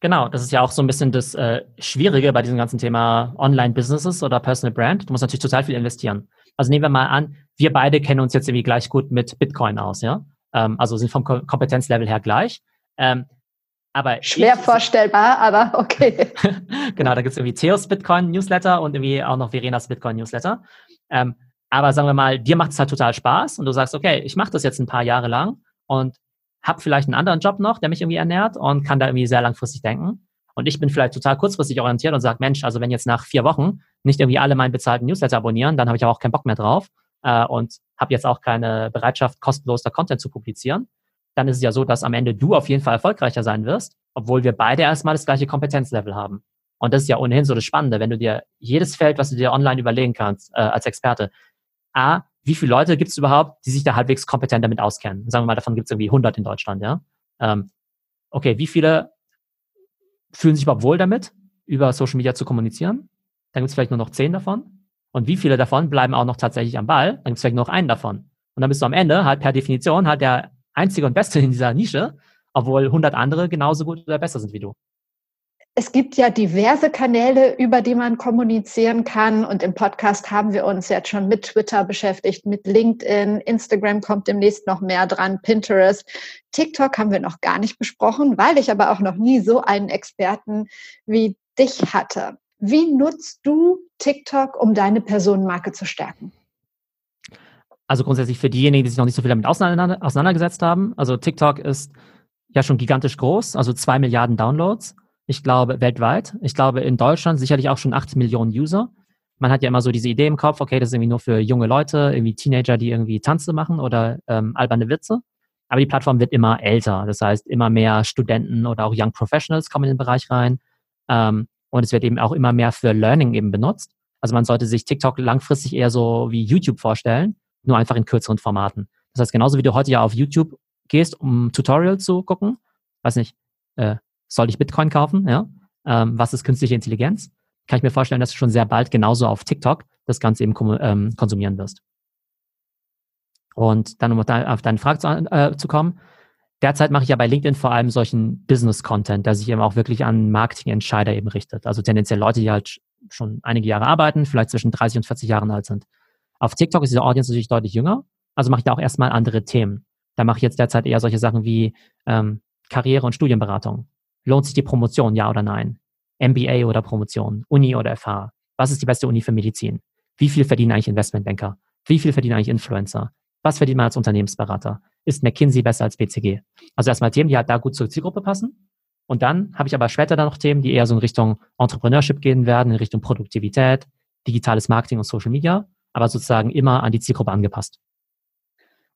Genau, das ist ja auch so ein bisschen das äh, Schwierige bei diesem ganzen Thema Online-Businesses oder Personal Brand. Du musst natürlich total viel investieren. Also nehmen wir mal an, wir beide kennen uns jetzt irgendwie gleich gut mit Bitcoin aus, ja? Ähm, also sind vom Ko Kompetenzlevel her gleich. Ähm, aber Schwer ich, vorstellbar, aber okay. genau, da gibt es irgendwie Theos Bitcoin Newsletter und irgendwie auch noch Verenas Bitcoin Newsletter. Ähm, aber sagen wir mal, dir macht es halt total Spaß und du sagst, okay, ich mache das jetzt ein paar Jahre lang und habe vielleicht einen anderen Job noch, der mich irgendwie ernährt und kann da irgendwie sehr langfristig denken. Und ich bin vielleicht total kurzfristig orientiert und sage, Mensch, also wenn jetzt nach vier Wochen nicht irgendwie alle meinen bezahlten Newsletter abonnieren, dann habe ich auch keinen Bock mehr drauf äh, und habe jetzt auch keine Bereitschaft, kostenlos da Content zu publizieren. Dann ist es ja so, dass am Ende du auf jeden Fall erfolgreicher sein wirst, obwohl wir beide erstmal das gleiche Kompetenzlevel haben. Und das ist ja ohnehin so das Spannende, wenn du dir jedes Feld, was du dir online überlegen kannst, äh, als Experte, A, wie viele Leute gibt es überhaupt, die sich da halbwegs kompetent damit auskennen? Sagen wir mal, davon gibt es irgendwie 100 in Deutschland, ja? Ähm, okay, wie viele fühlen sich überhaupt wohl damit, über Social Media zu kommunizieren? Dann gibt es vielleicht nur noch 10 davon. Und wie viele davon bleiben auch noch tatsächlich am Ball? Dann gibt es vielleicht nur noch einen davon. Und dann bist du am Ende halt per Definition halt der Einzige und Beste in dieser Nische, obwohl 100 andere genauso gut oder besser sind wie du es gibt ja diverse Kanäle, über die man kommunizieren kann. Und im Podcast haben wir uns jetzt schon mit Twitter beschäftigt, mit LinkedIn. Instagram kommt demnächst noch mehr dran, Pinterest. TikTok haben wir noch gar nicht besprochen, weil ich aber auch noch nie so einen Experten wie dich hatte. Wie nutzt du TikTok, um deine Personenmarke zu stärken? Also grundsätzlich für diejenigen, die sich noch nicht so viel damit auseinandergesetzt haben. Also TikTok ist ja schon gigantisch groß, also zwei Milliarden Downloads. Ich glaube, weltweit. Ich glaube, in Deutschland sicherlich auch schon 8 Millionen User. Man hat ja immer so diese Idee im Kopf, okay, das ist irgendwie nur für junge Leute, irgendwie Teenager, die irgendwie Tanze machen oder ähm, alberne Witze. Aber die Plattform wird immer älter. Das heißt, immer mehr Studenten oder auch Young Professionals kommen in den Bereich rein. Ähm, und es wird eben auch immer mehr für Learning eben benutzt. Also man sollte sich TikTok langfristig eher so wie YouTube vorstellen, nur einfach in kürzeren Formaten. Das heißt, genauso wie du heute ja auf YouTube gehst, um Tutorial zu gucken, weiß nicht, äh, soll ich Bitcoin kaufen? Ja? Ähm, was ist künstliche Intelligenz? Kann ich mir vorstellen, dass du schon sehr bald genauso auf TikTok das Ganze eben ähm, konsumieren wirst. Und dann, um auf deine Frage zu, äh, zu kommen, derzeit mache ich ja bei LinkedIn vor allem solchen Business-Content, der sich eben auch wirklich an Marketing-Entscheider eben richtet. Also tendenziell Leute, die halt schon einige Jahre arbeiten, vielleicht zwischen 30 und 40 Jahren alt sind. Auf TikTok ist diese Audience natürlich deutlich jünger, also mache ich da auch erstmal andere Themen. Da mache ich jetzt derzeit eher solche Sachen wie ähm, Karriere- und Studienberatung. Lohnt sich die Promotion, ja oder nein? MBA oder Promotion? Uni oder FH? Was ist die beste Uni für Medizin? Wie viel verdienen eigentlich Investmentbanker? Wie viel verdienen eigentlich Influencer? Was verdient man als Unternehmensberater? Ist McKinsey besser als BCG? Also erstmal Themen, die halt da gut zur Zielgruppe passen. Und dann habe ich aber später dann noch Themen, die eher so in Richtung Entrepreneurship gehen werden, in Richtung Produktivität, digitales Marketing und Social Media, aber sozusagen immer an die Zielgruppe angepasst.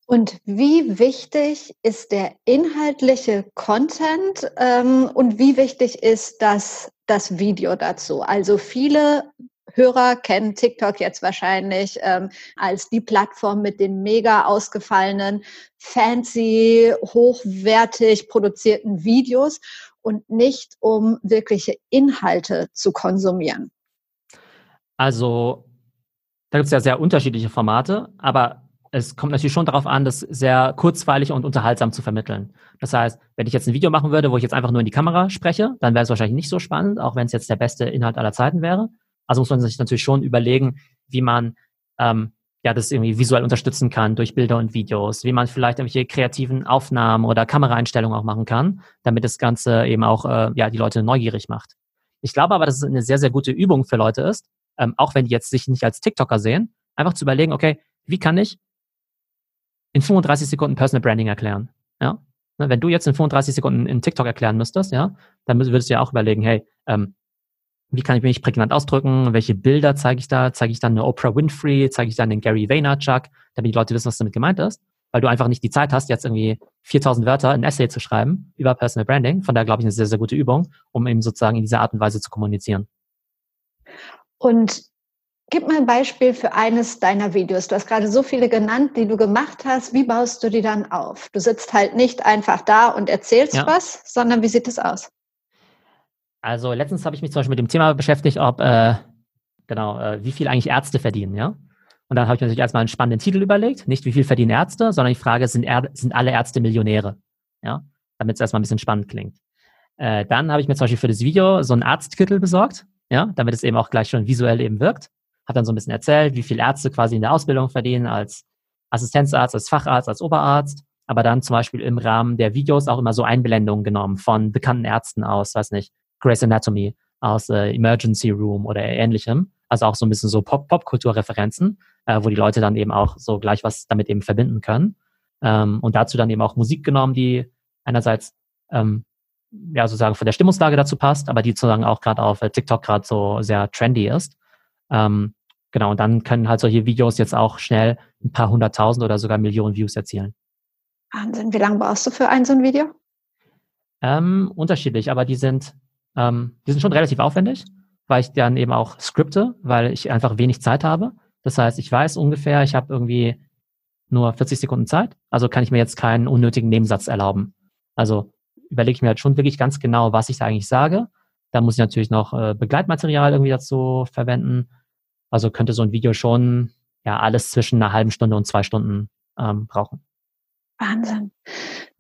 Und wie wichtig ist der inhaltliche Content ähm, und wie wichtig ist das, das Video dazu? Also viele Hörer kennen TikTok jetzt wahrscheinlich ähm, als die Plattform mit den mega ausgefallenen, fancy, hochwertig produzierten Videos und nicht um wirkliche Inhalte zu konsumieren. Also da gibt es ja sehr unterschiedliche Formate, aber es kommt natürlich schon darauf an, das sehr kurzweilig und unterhaltsam zu vermitteln. Das heißt, wenn ich jetzt ein Video machen würde, wo ich jetzt einfach nur in die Kamera spreche, dann wäre es wahrscheinlich nicht so spannend, auch wenn es jetzt der beste Inhalt aller Zeiten wäre. Also muss man sich natürlich schon überlegen, wie man ähm, ja das irgendwie visuell unterstützen kann durch Bilder und Videos, wie man vielleicht irgendwelche kreativen Aufnahmen oder Kameraeinstellungen auch machen kann, damit das Ganze eben auch äh, ja die Leute neugierig macht. Ich glaube aber, dass es eine sehr sehr gute Übung für Leute ist, ähm, auch wenn die jetzt sich nicht als TikToker sehen, einfach zu überlegen, okay, wie kann ich in 35 Sekunden Personal Branding erklären. Ja? Ne, wenn du jetzt in 35 Sekunden in TikTok erklären müsstest, ja, dann würdest du ja auch überlegen, hey, ähm, wie kann ich mich prägnant ausdrücken? Welche Bilder zeige ich da? Zeige ich dann eine Oprah Winfrey? Zeige ich dann den Gary Vaynerchuk? Damit die Leute wissen, was damit gemeint ist. weil du einfach nicht die Zeit hast, jetzt irgendwie 4000 Wörter ein Essay zu schreiben über Personal Branding. Von daher glaube ich eine sehr, sehr gute Übung, um eben sozusagen in dieser Art und Weise zu kommunizieren. Und gib mal ein Beispiel für eines deiner Videos. Du hast gerade so viele genannt, die du gemacht hast. Wie baust du die dann auf? Du sitzt halt nicht einfach da und erzählst ja. was, sondern wie sieht es aus? Also letztens habe ich mich zum Beispiel mit dem Thema beschäftigt, ob äh, genau, äh, wie viel eigentlich Ärzte verdienen, ja. Und dann habe ich mir natürlich erstmal einen spannenden Titel überlegt. Nicht, wie viel verdienen Ärzte, sondern die Frage, sind, er sind alle Ärzte Millionäre? Ja, damit es erstmal ein bisschen spannend klingt. Äh, dann habe ich mir zum Beispiel für das Video so einen Arztkittel besorgt, ja, damit es eben auch gleich schon visuell eben wirkt. Habe dann so ein bisschen erzählt, wie viel Ärzte quasi in der Ausbildung verdienen als Assistenzarzt, als Facharzt, als Oberarzt. Aber dann zum Beispiel im Rahmen der Videos auch immer so Einblendungen genommen von bekannten Ärzten aus, weiß nicht, Grey's Anatomy, aus äh, Emergency Room oder ähnlichem. Also auch so ein bisschen so Pop-Popkultur-Referenzen, äh, wo die Leute dann eben auch so gleich was damit eben verbinden können. Ähm, und dazu dann eben auch Musik genommen, die einerseits ähm, ja sozusagen von der Stimmungslage dazu passt, aber die sozusagen auch gerade auf äh, TikTok gerade so sehr trendy ist. Ähm, genau, und dann können halt solche Videos jetzt auch schnell ein paar hunderttausend oder sogar Millionen Views erzielen. Wahnsinn, wie lange brauchst du für ein so ein Video? Ähm, unterschiedlich, aber die sind, ähm, die sind schon relativ aufwendig, weil ich dann eben auch skripte, weil ich einfach wenig Zeit habe. Das heißt, ich weiß ungefähr, ich habe irgendwie nur 40 Sekunden Zeit, also kann ich mir jetzt keinen unnötigen Nebensatz erlauben. Also überlege ich mir halt schon wirklich ganz genau, was ich da eigentlich sage. Da muss ich natürlich noch äh, Begleitmaterial irgendwie dazu verwenden. Also könnte so ein Video schon ja alles zwischen einer halben Stunde und zwei Stunden ähm, brauchen. Wahnsinn.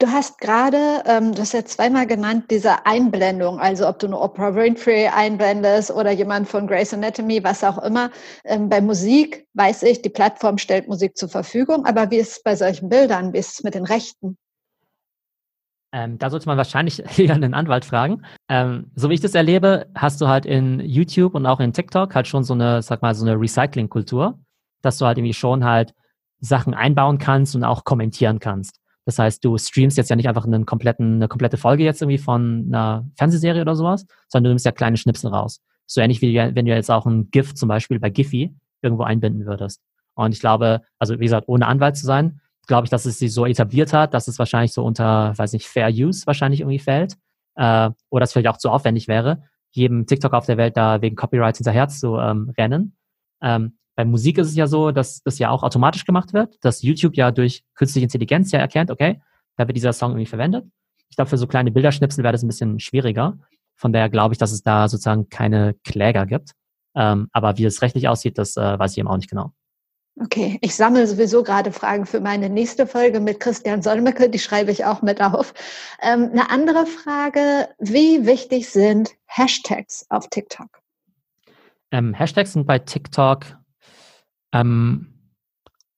Du hast gerade, ähm, du hast ja zweimal genannt, diese Einblendung, also ob du eine Oprah Winfrey einblendest oder jemand von Grey's Anatomy, was auch immer. Ähm, bei Musik weiß ich, die Plattform stellt Musik zur Verfügung, aber wie ist es bei solchen Bildern? Wie ist es mit den Rechten? Ähm, da sollte man wahrscheinlich eher einen Anwalt fragen. Ähm, so wie ich das erlebe, hast du halt in YouTube und auch in TikTok halt schon so eine, sag mal, so eine Recycling-Kultur, dass du halt irgendwie schon halt Sachen einbauen kannst und auch kommentieren kannst. Das heißt, du streamst jetzt ja nicht einfach einen kompletten, eine komplette Folge jetzt irgendwie von einer Fernsehserie oder sowas, sondern du nimmst ja kleine Schnipsel raus. So ähnlich wie wenn du jetzt auch ein GIF zum Beispiel bei Giphy irgendwo einbinden würdest. Und ich glaube, also wie gesagt, ohne Anwalt zu sein, glaube ich, dass es sich so etabliert hat, dass es wahrscheinlich so unter, weiß nicht, Fair Use wahrscheinlich irgendwie fällt. Äh, oder es vielleicht auch zu aufwendig wäre, jedem TikTok auf der Welt da wegen Copyright hinterher zu ähm, rennen. Ähm, bei Musik ist es ja so, dass das ja auch automatisch gemacht wird, dass YouTube ja durch künstliche Intelligenz ja erkennt, okay, da wird dieser Song irgendwie verwendet. Ich glaube, für so kleine Bilderschnipsel wäre das ein bisschen schwieriger. Von daher glaube ich, dass es da sozusagen keine Kläger gibt. Ähm, aber wie es rechtlich aussieht, das äh, weiß ich eben auch nicht genau. Okay, ich sammle sowieso gerade Fragen für meine nächste Folge mit Christian Solmecke, die schreibe ich auch mit auf. Ähm, eine andere Frage, wie wichtig sind Hashtags auf TikTok? Ähm, Hashtags sind bei TikTok, ähm,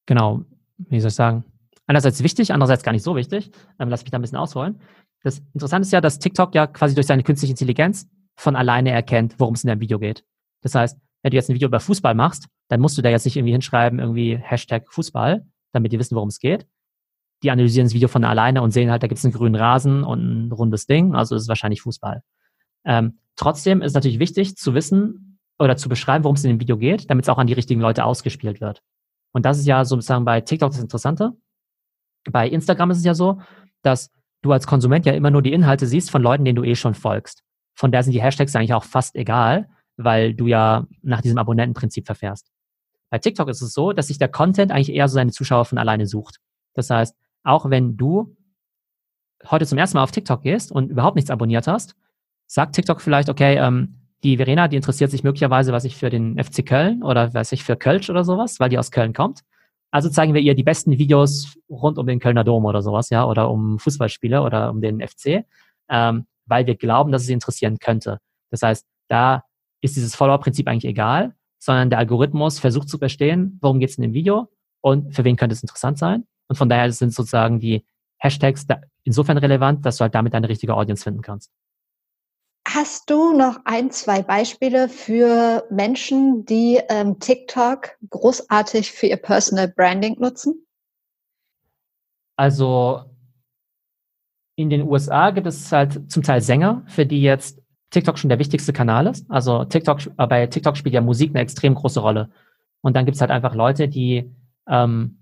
genau, wie soll ich sagen, einerseits wichtig, andererseits gar nicht so wichtig. Ähm, lass mich da ein bisschen ausholen. Das Interessante ist ja, dass TikTok ja quasi durch seine künstliche Intelligenz von alleine erkennt, worum es in deinem Video geht. Das heißt, wenn du jetzt ein Video über Fußball machst, dann musst du da jetzt nicht irgendwie hinschreiben, irgendwie Hashtag Fußball, damit die wissen, worum es geht. Die analysieren das Video von alleine und sehen halt, da gibt es einen grünen Rasen und ein rundes Ding, also ist es wahrscheinlich Fußball. Ähm, trotzdem ist es natürlich wichtig zu wissen oder zu beschreiben, worum es in dem Video geht, damit es auch an die richtigen Leute ausgespielt wird. Und das ist ja sozusagen bei TikTok das Interessante. Bei Instagram ist es ja so, dass du als Konsument ja immer nur die Inhalte siehst von Leuten, denen du eh schon folgst. Von daher sind die Hashtags eigentlich auch fast egal, weil du ja nach diesem Abonnentenprinzip verfährst. Bei TikTok ist es so, dass sich der Content eigentlich eher so seine Zuschauer von alleine sucht. Das heißt, auch wenn du heute zum ersten Mal auf TikTok gehst und überhaupt nichts abonniert hast, sagt TikTok vielleicht, okay, ähm, die Verena, die interessiert sich möglicherweise, was ich für den FC Köln oder was ich für Kölsch oder sowas, weil die aus Köln kommt. Also zeigen wir ihr die besten Videos rund um den Kölner Dom oder sowas, ja, oder um Fußballspiele oder um den FC, ähm, weil wir glauben, dass es sie interessieren könnte. Das heißt, da ist dieses Follower-Prinzip eigentlich egal, sondern der Algorithmus versucht zu verstehen, worum geht es in dem Video und für wen könnte es interessant sein. Und von daher sind sozusagen die Hashtags insofern relevant, dass du halt damit deine richtige Audience finden kannst. Hast du noch ein, zwei Beispiele für Menschen, die ähm, TikTok großartig für ihr Personal Branding nutzen? Also in den USA gibt es halt zum Teil Sänger, für die jetzt TikTok schon der wichtigste Kanal ist. Also TikTok, äh, bei TikTok spielt ja Musik eine extrem große Rolle. Und dann gibt es halt einfach Leute, die ähm,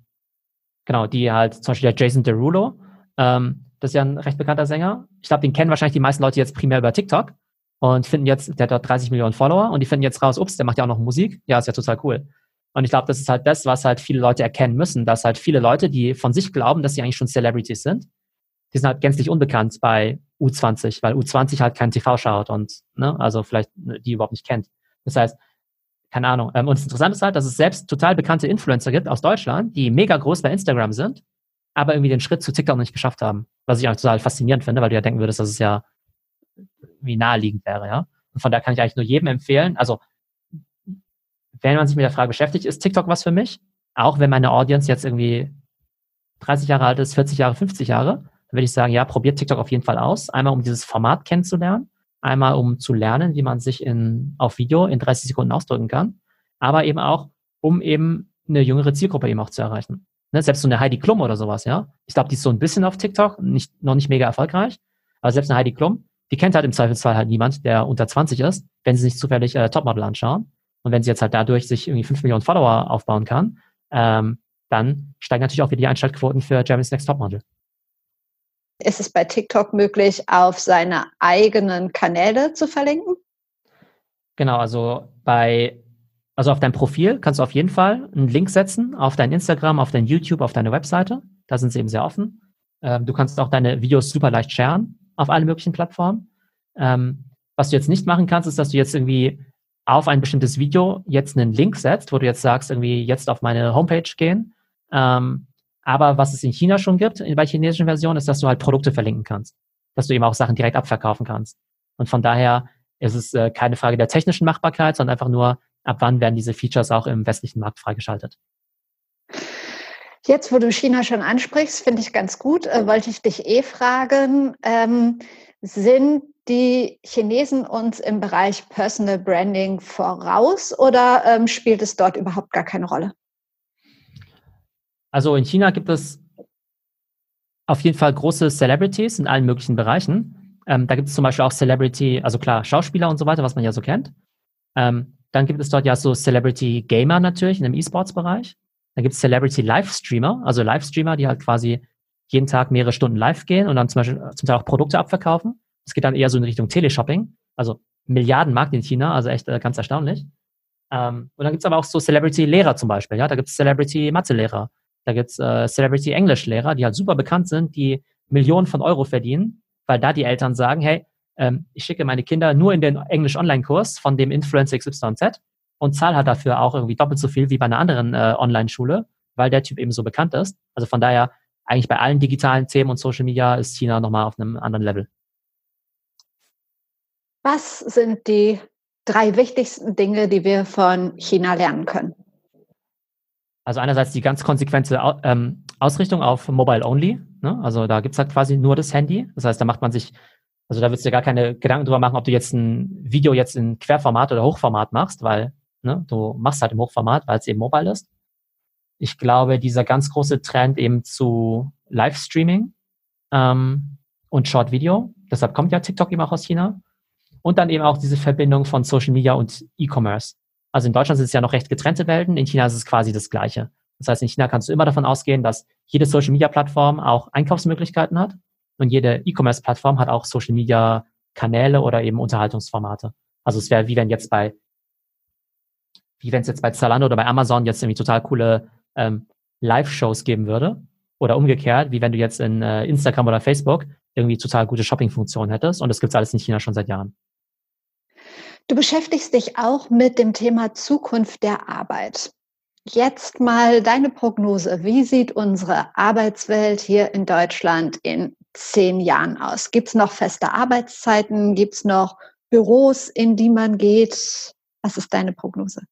Genau, die halt, zum Beispiel der Jason Derulo, ähm, das ist ja ein recht bekannter Sänger. Ich glaube, den kennen wahrscheinlich die meisten Leute jetzt primär über TikTok und finden jetzt, der hat dort 30 Millionen Follower und die finden jetzt raus, ups, der macht ja auch noch Musik. Ja, ist ja total cool. Und ich glaube, das ist halt das, was halt viele Leute erkennen müssen, dass halt viele Leute, die von sich glauben, dass sie eigentlich schon Celebrities sind, die sind halt gänzlich unbekannt bei U20, weil U20 halt kein TV schaut und, ne, also vielleicht ne, die überhaupt nicht kennt. Das heißt, keine Ahnung. Ähm, und das Interessante ist halt, dass es selbst total bekannte Influencer gibt aus Deutschland, die mega groß bei Instagram sind, aber irgendwie den Schritt zu TikTok nicht geschafft haben. Was ich auch total faszinierend finde, weil du ja denken würdest, dass es ja wie naheliegend wäre, ja. Und von da kann ich eigentlich nur jedem empfehlen, also wenn man sich mit der Frage beschäftigt, ist TikTok was für mich? Auch wenn meine Audience jetzt irgendwie 30 Jahre alt ist, 40 Jahre, 50 Jahre, würde ich sagen, ja, probiert TikTok auf jeden Fall aus. Einmal, um dieses Format kennenzulernen, einmal, um zu lernen, wie man sich in, auf Video in 30 Sekunden ausdrücken kann, aber eben auch, um eben eine jüngere Zielgruppe eben auch zu erreichen. Ne, selbst so eine Heidi Klum oder sowas, ja. Ich glaube, die ist so ein bisschen auf TikTok, nicht, noch nicht mega erfolgreich, aber selbst eine Heidi Klum, die kennt halt im Zweifelsfall halt niemand, der unter 20 ist, wenn sie sich zufällig äh, Topmodel anschauen. Und wenn sie jetzt halt dadurch sich irgendwie 5 Millionen Follower aufbauen kann, ähm, dann steigen natürlich auch wieder die Einschaltquoten für Jeremy's Next Topmodel. Ist es bei TikTok möglich, auf seine eigenen Kanäle zu verlinken? Genau, also bei, also auf dein Profil kannst du auf jeden Fall einen Link setzen auf dein Instagram, auf dein YouTube, auf deine Webseite. Da sind sie eben sehr offen. Ähm, du kannst auch deine Videos super leicht sharen auf alle möglichen Plattformen. Ähm, was du jetzt nicht machen kannst, ist, dass du jetzt irgendwie auf ein bestimmtes Video jetzt einen Link setzt, wo du jetzt sagst, irgendwie jetzt auf meine Homepage gehen. Ähm, aber was es in China schon gibt, bei chinesischen Versionen, ist, dass du halt Produkte verlinken kannst. Dass du eben auch Sachen direkt abverkaufen kannst. Und von daher ist es äh, keine Frage der technischen Machbarkeit, sondern einfach nur, ab wann werden diese Features auch im westlichen Markt freigeschaltet. Jetzt, wo du China schon ansprichst, finde ich ganz gut, äh, wollte ich dich eh fragen, ähm, sind die Chinesen uns im Bereich Personal Branding voraus oder ähm, spielt es dort überhaupt gar keine Rolle? Also in China gibt es auf jeden Fall große Celebrities in allen möglichen Bereichen. Ähm, da gibt es zum Beispiel auch Celebrity, also klar, Schauspieler und so weiter, was man ja so kennt. Ähm, dann gibt es dort ja so Celebrity Gamer natürlich in dem E-Sports-Bereich. Dann gibt es Celebrity Livestreamer, also Livestreamer, die halt quasi jeden Tag mehrere Stunden live gehen und dann zum Beispiel zum Teil auch Produkte abverkaufen. Es geht dann eher so in Richtung Teleshopping, also Milliardenmarkt in China, also echt äh, ganz erstaunlich. Ähm, und dann gibt's aber auch so Celebrity-Lehrer zum Beispiel, ja, da gibt's Celebrity-Mathe-Lehrer, da gibt's äh, Celebrity-Englisch-Lehrer, die halt super bekannt sind, die Millionen von Euro verdienen, weil da die Eltern sagen, hey, ähm, ich schicke meine Kinder nur in den Englisch-Online-Kurs von dem Influencer XYZ und zahle halt dafür auch irgendwie doppelt so viel wie bei einer anderen äh, Online-Schule, weil der Typ eben so bekannt ist. Also von daher, eigentlich bei allen digitalen Themen und Social Media ist China nochmal auf einem anderen Level. Was sind die drei wichtigsten Dinge, die wir von China lernen können? Also einerseits die ganz konsequente ähm, Ausrichtung auf Mobile Only. Ne? Also da gibt's halt quasi nur das Handy. Das heißt, da macht man sich, also da willst du dir gar keine Gedanken drüber machen, ob du jetzt ein Video jetzt in Querformat oder Hochformat machst, weil ne, du machst halt im Hochformat, weil es eben mobile ist. Ich glaube, dieser ganz große Trend eben zu Livestreaming ähm, und Short Video, deshalb kommt ja TikTok eben auch aus China, und dann eben auch diese Verbindung von Social Media und E-Commerce. Also in Deutschland sind es ja noch recht getrennte Welten, in China ist es quasi das Gleiche. Das heißt, in China kannst du immer davon ausgehen, dass jede Social Media Plattform auch Einkaufsmöglichkeiten hat und jede E-Commerce Plattform hat auch Social Media Kanäle oder eben Unterhaltungsformate. Also es wäre wie wenn jetzt bei, wie wenn es jetzt bei Zalando oder bei Amazon jetzt irgendwie total coole ähm, Live-Shows geben würde. Oder umgekehrt, wie wenn du jetzt in äh, Instagram oder Facebook irgendwie total gute Shopping-Funktionen hättest. Und das gibt's alles in China schon seit Jahren. Du beschäftigst dich auch mit dem Thema Zukunft der Arbeit. Jetzt mal deine Prognose. Wie sieht unsere Arbeitswelt hier in Deutschland in zehn Jahren aus? Gibt es noch feste Arbeitszeiten? Gibt es noch Büros, in die man geht? Was ist deine Prognose?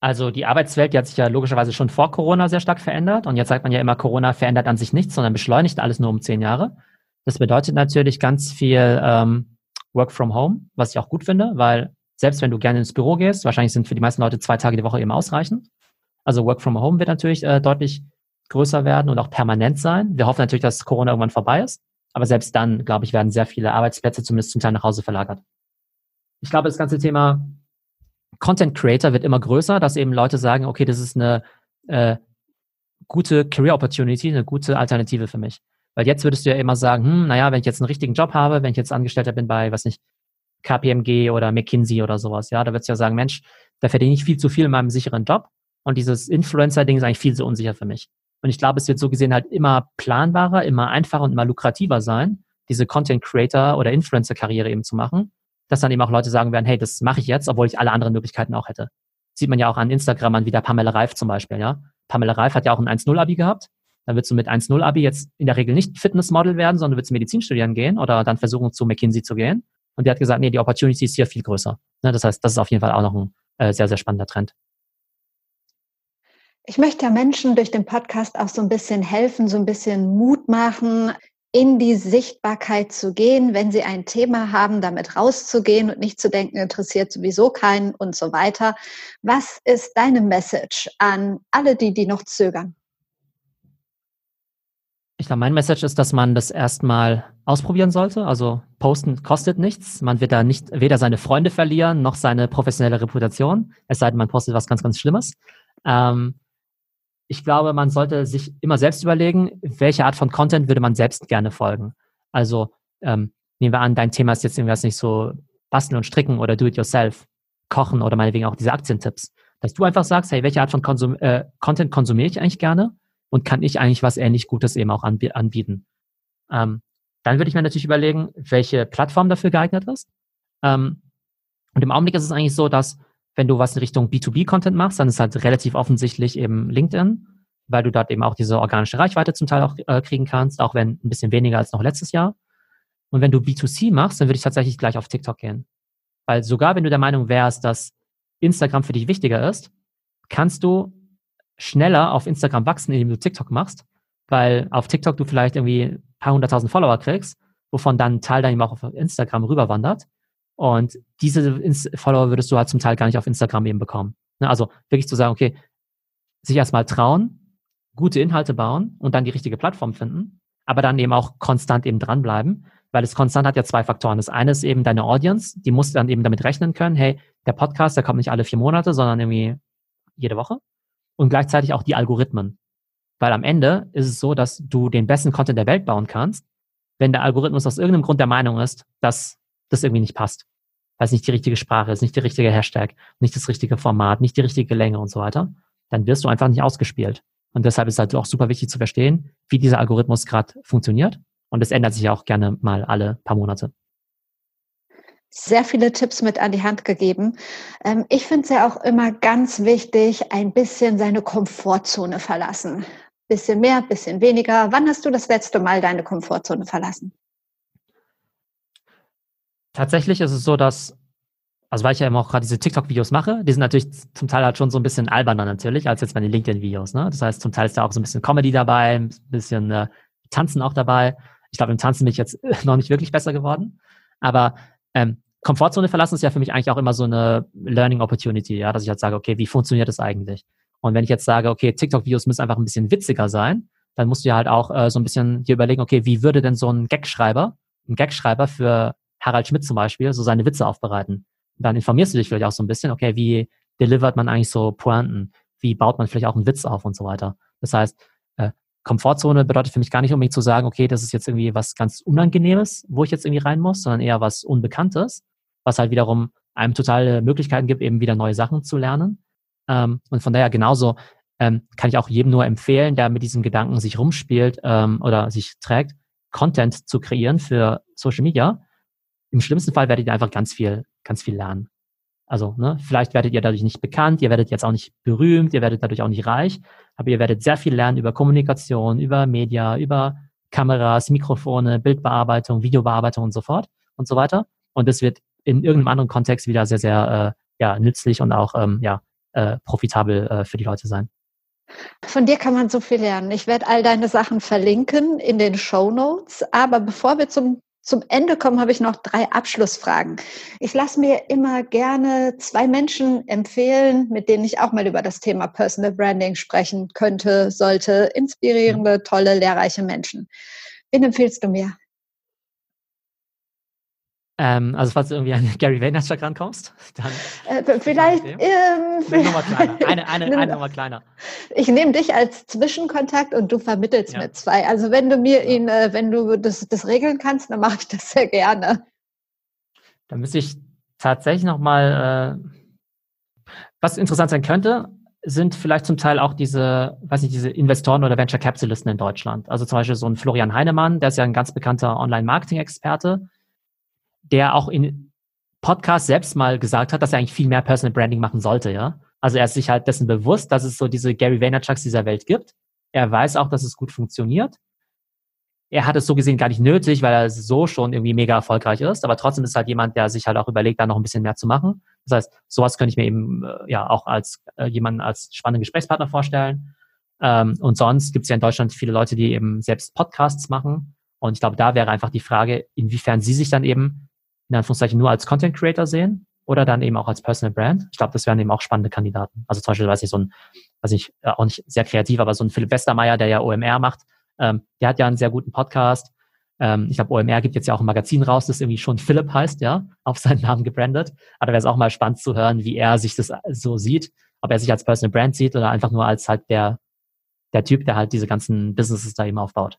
Also die Arbeitswelt, die hat sich ja logischerweise schon vor Corona sehr stark verändert. Und jetzt sagt man ja immer, Corona verändert an sich nichts, sondern beschleunigt alles nur um zehn Jahre. Das bedeutet natürlich ganz viel ähm, Work from Home, was ich auch gut finde, weil selbst wenn du gerne ins Büro gehst, wahrscheinlich sind für die meisten Leute zwei Tage die Woche eben ausreichend. Also Work from Home wird natürlich äh, deutlich größer werden und auch permanent sein. Wir hoffen natürlich, dass Corona irgendwann vorbei ist. Aber selbst dann, glaube ich, werden sehr viele Arbeitsplätze zumindest zum Teil nach Hause verlagert. Ich glaube, das ganze Thema Content Creator wird immer größer, dass eben Leute sagen, okay, das ist eine äh, gute Career Opportunity, eine gute Alternative für mich. Weil jetzt würdest du ja immer sagen, hm, naja, wenn ich jetzt einen richtigen Job habe, wenn ich jetzt Angestellter bin bei, was nicht, KPMG oder McKinsey oder sowas, ja, da würdest du ja sagen, Mensch, da verdiene ich viel zu viel in meinem sicheren Job und dieses Influencer-Ding ist eigentlich viel zu unsicher für mich. Und ich glaube, es wird so gesehen halt immer planbarer, immer einfacher und immer lukrativer sein, diese Content Creator oder Influencer-Karriere eben zu machen, dass dann eben auch Leute sagen werden, hey, das mache ich jetzt, obwohl ich alle anderen Möglichkeiten auch hätte. sieht man ja auch an Instagram an, wie der Pamela Reif zum Beispiel, ja. Pamela Reif hat ja auch ein 1-0-Abi gehabt. Dann willst du mit 1-0-Abi jetzt in der Regel nicht Fitnessmodel werden, sondern willst Medizin studieren gehen oder dann versuchen zu McKinsey zu gehen. Und die hat gesagt, nee, die Opportunity ist hier viel größer. Ne, das heißt, das ist auf jeden Fall auch noch ein äh, sehr, sehr spannender Trend. Ich möchte ja Menschen durch den Podcast auch so ein bisschen helfen, so ein bisschen Mut machen, in die Sichtbarkeit zu gehen, wenn sie ein Thema haben, damit rauszugehen und nicht zu denken, interessiert sowieso keinen und so weiter. Was ist deine Message an alle, die, die noch zögern? Ich glaube, mein Message ist, dass man das erstmal ausprobieren sollte. Also posten kostet nichts. Man wird da nicht weder seine Freunde verlieren noch seine professionelle Reputation. Es sei denn, man postet was ganz, ganz Schlimmes. Ähm, ich glaube, man sollte sich immer selbst überlegen, welche Art von Content würde man selbst gerne folgen. Also ähm, nehmen wir an, dein Thema ist jetzt irgendwas nicht so basteln und stricken oder do it yourself, kochen oder meinetwegen auch diese Aktientipps. Dass du einfach sagst, hey, welche Art von Konsum äh, Content konsumiere ich eigentlich gerne und kann ich eigentlich was ähnlich Gutes eben auch anb anbieten. Ähm, dann würde ich mir natürlich überlegen, welche Plattform dafür geeignet ist. Ähm, und im Augenblick ist es eigentlich so, dass wenn du was in Richtung B2B-Content machst, dann ist halt relativ offensichtlich eben LinkedIn, weil du dort eben auch diese organische Reichweite zum Teil auch äh, kriegen kannst, auch wenn ein bisschen weniger als noch letztes Jahr. Und wenn du B2C machst, dann würde ich tatsächlich gleich auf TikTok gehen. Weil sogar wenn du der Meinung wärst, dass Instagram für dich wichtiger ist, kannst du schneller auf Instagram wachsen, indem du TikTok machst, weil auf TikTok du vielleicht irgendwie ein paar hunderttausend Follower kriegst, wovon dann ein Teil dann eben auch auf Instagram rüberwandert. Und diese Follower würdest du halt zum Teil gar nicht auf Instagram eben bekommen. Ne, also wirklich zu sagen, okay, sich erstmal trauen, gute Inhalte bauen und dann die richtige Plattform finden, aber dann eben auch konstant eben dranbleiben, weil es konstant hat ja zwei Faktoren. Das eine ist eben deine Audience, die muss dann eben damit rechnen können, hey, der Podcast, der kommt nicht alle vier Monate, sondern irgendwie jede Woche. Und gleichzeitig auch die Algorithmen. Weil am Ende ist es so, dass du den besten Content der Welt bauen kannst, wenn der Algorithmus aus irgendeinem Grund der Meinung ist, dass das irgendwie nicht passt. Weil es nicht die richtige Sprache ist, nicht der richtige Hashtag, nicht das richtige Format, nicht die richtige Länge und so weiter, dann wirst du einfach nicht ausgespielt. Und deshalb ist es halt auch super wichtig zu verstehen, wie dieser Algorithmus gerade funktioniert. Und es ändert sich auch gerne mal alle paar Monate. Sehr viele Tipps mit an die Hand gegeben. Ähm, ich finde es ja auch immer ganz wichtig, ein bisschen seine Komfortzone verlassen. Bisschen mehr, bisschen weniger. Wann hast du das letzte Mal deine Komfortzone verlassen? Tatsächlich ist es so, dass, also weil ich ja immer auch gerade diese TikTok-Videos mache, die sind natürlich zum Teil halt schon so ein bisschen alberner natürlich, als jetzt meine LinkedIn-Videos. Ne? Das heißt, zum Teil ist da auch so ein bisschen Comedy dabei, ein bisschen äh, Tanzen auch dabei. Ich glaube, im Tanzen bin ich jetzt noch nicht wirklich besser geworden. Aber ähm, Komfortzone verlassen ist ja für mich eigentlich auch immer so eine Learning Opportunity, ja, dass ich halt sage, okay, wie funktioniert das eigentlich? Und wenn ich jetzt sage, okay, TikTok-Videos müssen einfach ein bisschen witziger sein, dann musst du ja halt auch äh, so ein bisschen dir überlegen, okay, wie würde denn so ein Gagschreiber, ein Gagschreiber für Harald Schmidt zum Beispiel so seine Witze aufbereiten. Und dann informierst du dich vielleicht auch so ein bisschen, okay, wie delivert man eigentlich so Pointen? Wie baut man vielleicht auch einen Witz auf und so weiter? Das heißt, Komfortzone bedeutet für mich gar nicht unbedingt zu sagen, okay, das ist jetzt irgendwie was ganz Unangenehmes, wo ich jetzt irgendwie rein muss, sondern eher was Unbekanntes, was halt wiederum einem totale Möglichkeiten gibt, eben wieder neue Sachen zu lernen. Ähm, und von daher genauso ähm, kann ich auch jedem nur empfehlen, der mit diesem Gedanken sich rumspielt ähm, oder sich trägt, Content zu kreieren für Social Media, im schlimmsten Fall werdet ihr einfach ganz viel, ganz viel lernen. Also, ne, vielleicht werdet ihr dadurch nicht bekannt, ihr werdet jetzt auch nicht berühmt, ihr werdet dadurch auch nicht reich, aber ihr werdet sehr viel lernen über Kommunikation, über Media, über Kameras, Mikrofone, Bildbearbeitung, Videobearbeitung und so fort und so weiter. Und das wird in irgendeinem anderen Kontext wieder sehr, sehr äh, ja, nützlich und auch ähm, ja, äh, profitabel äh, für die Leute sein. Von dir kann man so viel lernen. Ich werde all deine Sachen verlinken in den Show Notes. Aber bevor wir zum zum Ende kommen, habe ich noch drei Abschlussfragen. Ich lasse mir immer gerne zwei Menschen empfehlen, mit denen ich auch mal über das Thema Personal Branding sprechen könnte, sollte. Inspirierende, tolle, lehrreiche Menschen. Wen empfiehlst du mir? Ähm, also falls du irgendwie an Gary Vaynerchuk rankommst, dann... Äh, vielleicht... Ähm, eine Nummer kleiner. Eine, eine, eine Nummer kleiner. ich nehme dich als Zwischenkontakt und du vermittelst ja. mit zwei. Also wenn du mir ihn, äh, wenn du das, das regeln kannst, dann mache ich das sehr gerne. Da müsste ich tatsächlich nochmal, äh, was interessant sein könnte, sind vielleicht zum Teil auch diese, weiß nicht, diese Investoren oder Venture Capitalisten in Deutschland. Also zum Beispiel so ein Florian Heinemann, der ist ja ein ganz bekannter Online-Marketing-Experte, der auch in Podcast selbst mal gesagt hat, dass er eigentlich viel mehr Personal Branding machen sollte, ja. Also er ist sich halt dessen bewusst, dass es so diese Gary Vaynerchuks dieser Welt gibt. Er weiß auch, dass es gut funktioniert. Er hat es so gesehen gar nicht nötig, weil er so schon irgendwie mega erfolgreich ist. Aber trotzdem ist halt jemand, der sich halt auch überlegt, da noch ein bisschen mehr zu machen. Das heißt, sowas könnte ich mir eben äh, ja auch als äh, jemanden als spannenden Gesprächspartner vorstellen. Ähm, und sonst gibt es ja in Deutschland viele Leute, die eben selbst Podcasts machen. Und ich glaube, da wäre einfach die Frage, inwiefern sie sich dann eben in Anführungszeichen nur als Content Creator sehen oder dann eben auch als Personal Brand. Ich glaube, das wären eben auch spannende Kandidaten. Also zum Beispiel, weiß ich, so ein, weiß ich, äh, auch nicht sehr kreativ, aber so ein Philipp Westermeier, der ja OMR macht, ähm, der hat ja einen sehr guten Podcast. Ähm, ich glaube, OMR gibt jetzt ja auch ein Magazin raus, das irgendwie schon Philipp heißt, ja, auf seinen Namen gebrandet. Aber da wäre es auch mal spannend zu hören, wie er sich das so sieht, ob er sich als Personal Brand sieht oder einfach nur als halt der, der Typ, der halt diese ganzen Businesses da eben aufbaut.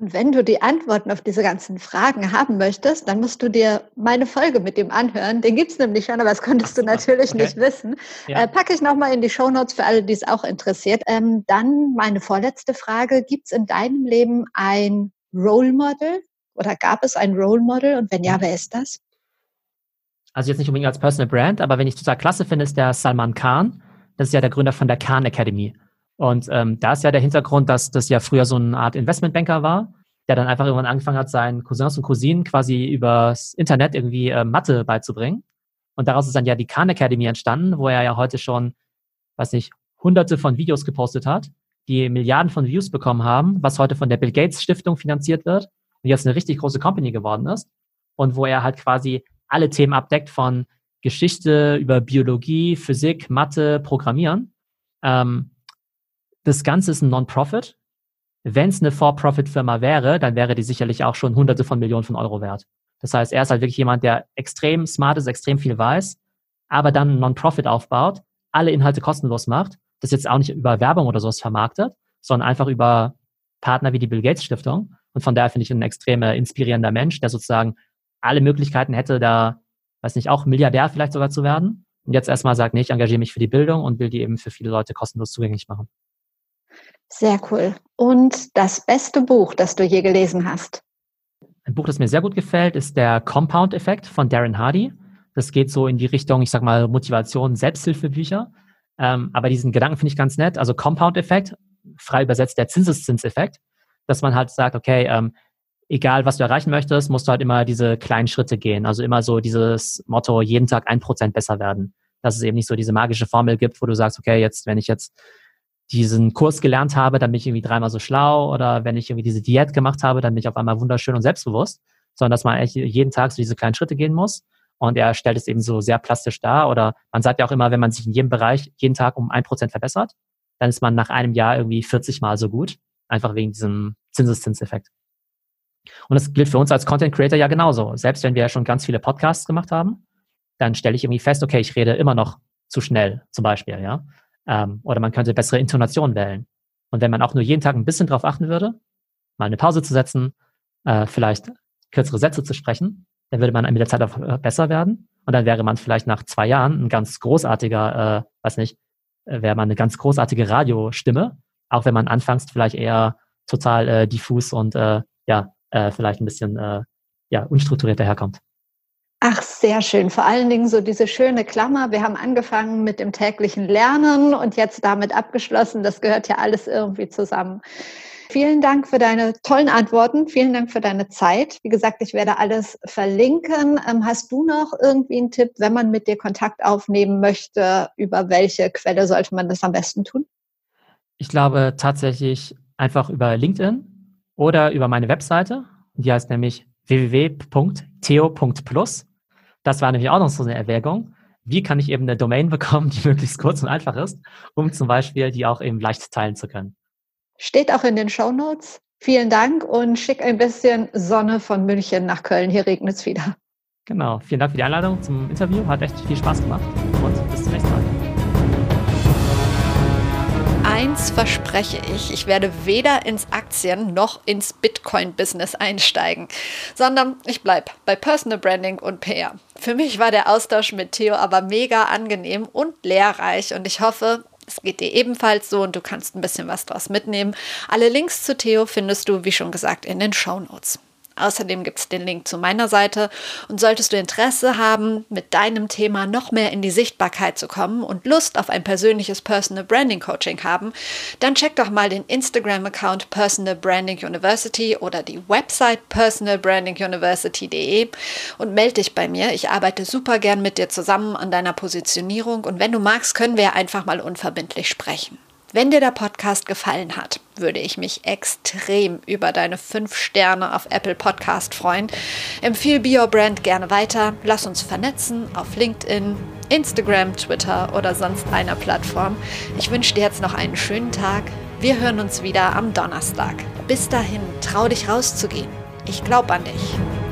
Und wenn du die Antworten auf diese ganzen Fragen haben möchtest, dann musst du dir meine Folge mit dem anhören. Den gibt's nämlich schon, aber das konntest du natürlich okay. nicht wissen. Ja. Äh, packe ich nochmal in die Show Notes für alle, die es auch interessiert. Ähm, dann meine vorletzte Frage. Gibt's in deinem Leben ein Role Model oder gab es ein Role Model? Und wenn ja, wer ist das? Also jetzt nicht unbedingt als Personal Brand, aber wenn ich total klasse finde, ist der Salman Khan. Das ist ja der Gründer von der Khan Academy. Und ähm, da ist ja der Hintergrund, dass das ja früher so eine Art Investmentbanker war, der dann einfach irgendwann angefangen hat, seinen Cousins und Cousinen quasi übers Internet irgendwie äh, Mathe beizubringen. Und daraus ist dann ja die Khan Academy entstanden, wo er ja heute schon, weiß nicht, hunderte von Videos gepostet hat, die Milliarden von Views bekommen haben, was heute von der Bill Gates Stiftung finanziert wird und jetzt eine richtig große Company geworden ist. Und wo er halt quasi alle Themen abdeckt von Geschichte über Biologie, Physik, Mathe, Programmieren. Ähm, das Ganze ist ein Non-Profit. Wenn es eine For-Profit-Firma wäre, dann wäre die sicherlich auch schon hunderte von Millionen von Euro wert. Das heißt, er ist halt wirklich jemand, der extrem smart ist, extrem viel weiß, aber dann ein Non-Profit aufbaut, alle Inhalte kostenlos macht, das jetzt auch nicht über Werbung oder sowas vermarktet, sondern einfach über Partner wie die Bill Gates Stiftung. Und von daher finde ich ein extrem inspirierender Mensch, der sozusagen alle Möglichkeiten hätte, da, weiß nicht, auch Milliardär vielleicht sogar zu werden. Und jetzt erstmal sagt, nee, ich engagiere mich für die Bildung und will die eben für viele Leute kostenlos zugänglich machen. Sehr cool. Und das beste Buch, das du je gelesen hast? Ein Buch, das mir sehr gut gefällt, ist der Compound-Effekt von Darren Hardy. Das geht so in die Richtung, ich sag mal, Motivation, Selbsthilfebücher. Ähm, aber diesen Gedanken finde ich ganz nett. Also Compound-Effekt, frei übersetzt der Zinseszinseffekt, dass man halt sagt, okay, ähm, egal was du erreichen möchtest, musst du halt immer diese kleinen Schritte gehen. Also immer so dieses Motto, jeden Tag ein Prozent besser werden. Dass es eben nicht so diese magische Formel gibt, wo du sagst, okay, jetzt, wenn ich jetzt diesen Kurs gelernt habe, dann bin ich irgendwie dreimal so schlau oder wenn ich irgendwie diese Diät gemacht habe, dann bin ich auf einmal wunderschön und selbstbewusst, sondern dass man jeden Tag so diese kleinen Schritte gehen muss. Und er stellt es eben so sehr plastisch dar. Oder man sagt ja auch immer, wenn man sich in jedem Bereich jeden Tag um ein Prozent verbessert, dann ist man nach einem Jahr irgendwie 40 Mal so gut. Einfach wegen diesem Zinseszinseffekt. Und das gilt für uns als Content Creator ja genauso. Selbst wenn wir ja schon ganz viele Podcasts gemacht haben, dann stelle ich irgendwie fest, okay, ich rede immer noch zu schnell, zum Beispiel, ja. Ähm, oder man könnte bessere Intonation wählen. Und wenn man auch nur jeden Tag ein bisschen drauf achten würde, mal eine Pause zu setzen, äh, vielleicht kürzere Sätze zu sprechen, dann würde man mit der Zeit auch äh, besser werden. Und dann wäre man vielleicht nach zwei Jahren ein ganz großartiger, äh, weiß nicht, äh, wäre man eine ganz großartige Radiostimme, auch wenn man anfangs vielleicht eher total äh, diffus und äh, ja, äh, vielleicht ein bisschen äh, ja, unstrukturierter herkommt. Ach, sehr schön. Vor allen Dingen so diese schöne Klammer. Wir haben angefangen mit dem täglichen Lernen und jetzt damit abgeschlossen. Das gehört ja alles irgendwie zusammen. Vielen Dank für deine tollen Antworten. Vielen Dank für deine Zeit. Wie gesagt, ich werde alles verlinken. Ähm, hast du noch irgendwie einen Tipp, wenn man mit dir Kontakt aufnehmen möchte? Über welche Quelle sollte man das am besten tun? Ich glaube tatsächlich einfach über LinkedIn oder über meine Webseite. Die heißt nämlich www.theo.plus. Das war nämlich auch noch so eine Erwägung. Wie kann ich eben eine Domain bekommen, die möglichst kurz und einfach ist, um zum Beispiel die auch eben leicht teilen zu können? Steht auch in den Show Notes. Vielen Dank und schick ein bisschen Sonne von München nach Köln. Hier regnet es wieder. Genau. Vielen Dank für die Einladung zum Interview. Hat echt viel Spaß gemacht und eins verspreche ich, ich werde weder ins Aktien noch ins Bitcoin-Business einsteigen, sondern ich bleibe bei Personal Branding und PR. Für mich war der Austausch mit Theo aber mega angenehm und lehrreich und ich hoffe, es geht dir ebenfalls so und du kannst ein bisschen was draus mitnehmen. Alle Links zu Theo findest du, wie schon gesagt, in den Show Notes. Außerdem gibt es den Link zu meiner Seite und solltest du Interesse haben, mit deinem Thema noch mehr in die Sichtbarkeit zu kommen und Lust auf ein persönliches Personal Branding Coaching haben, dann check doch mal den Instagram-Account Personal Branding University oder die Website personalbrandinguniversity.de und melde dich bei mir. Ich arbeite super gern mit dir zusammen an deiner Positionierung und wenn du magst, können wir einfach mal unverbindlich sprechen. Wenn dir der Podcast gefallen hat, würde ich mich extrem über deine 5 Sterne auf Apple Podcast freuen. Empfehle BioBrand gerne weiter. Lass uns vernetzen auf LinkedIn, Instagram, Twitter oder sonst einer Plattform. Ich wünsche dir jetzt noch einen schönen Tag. Wir hören uns wieder am Donnerstag. Bis dahin, trau dich rauszugehen. Ich glaube an dich.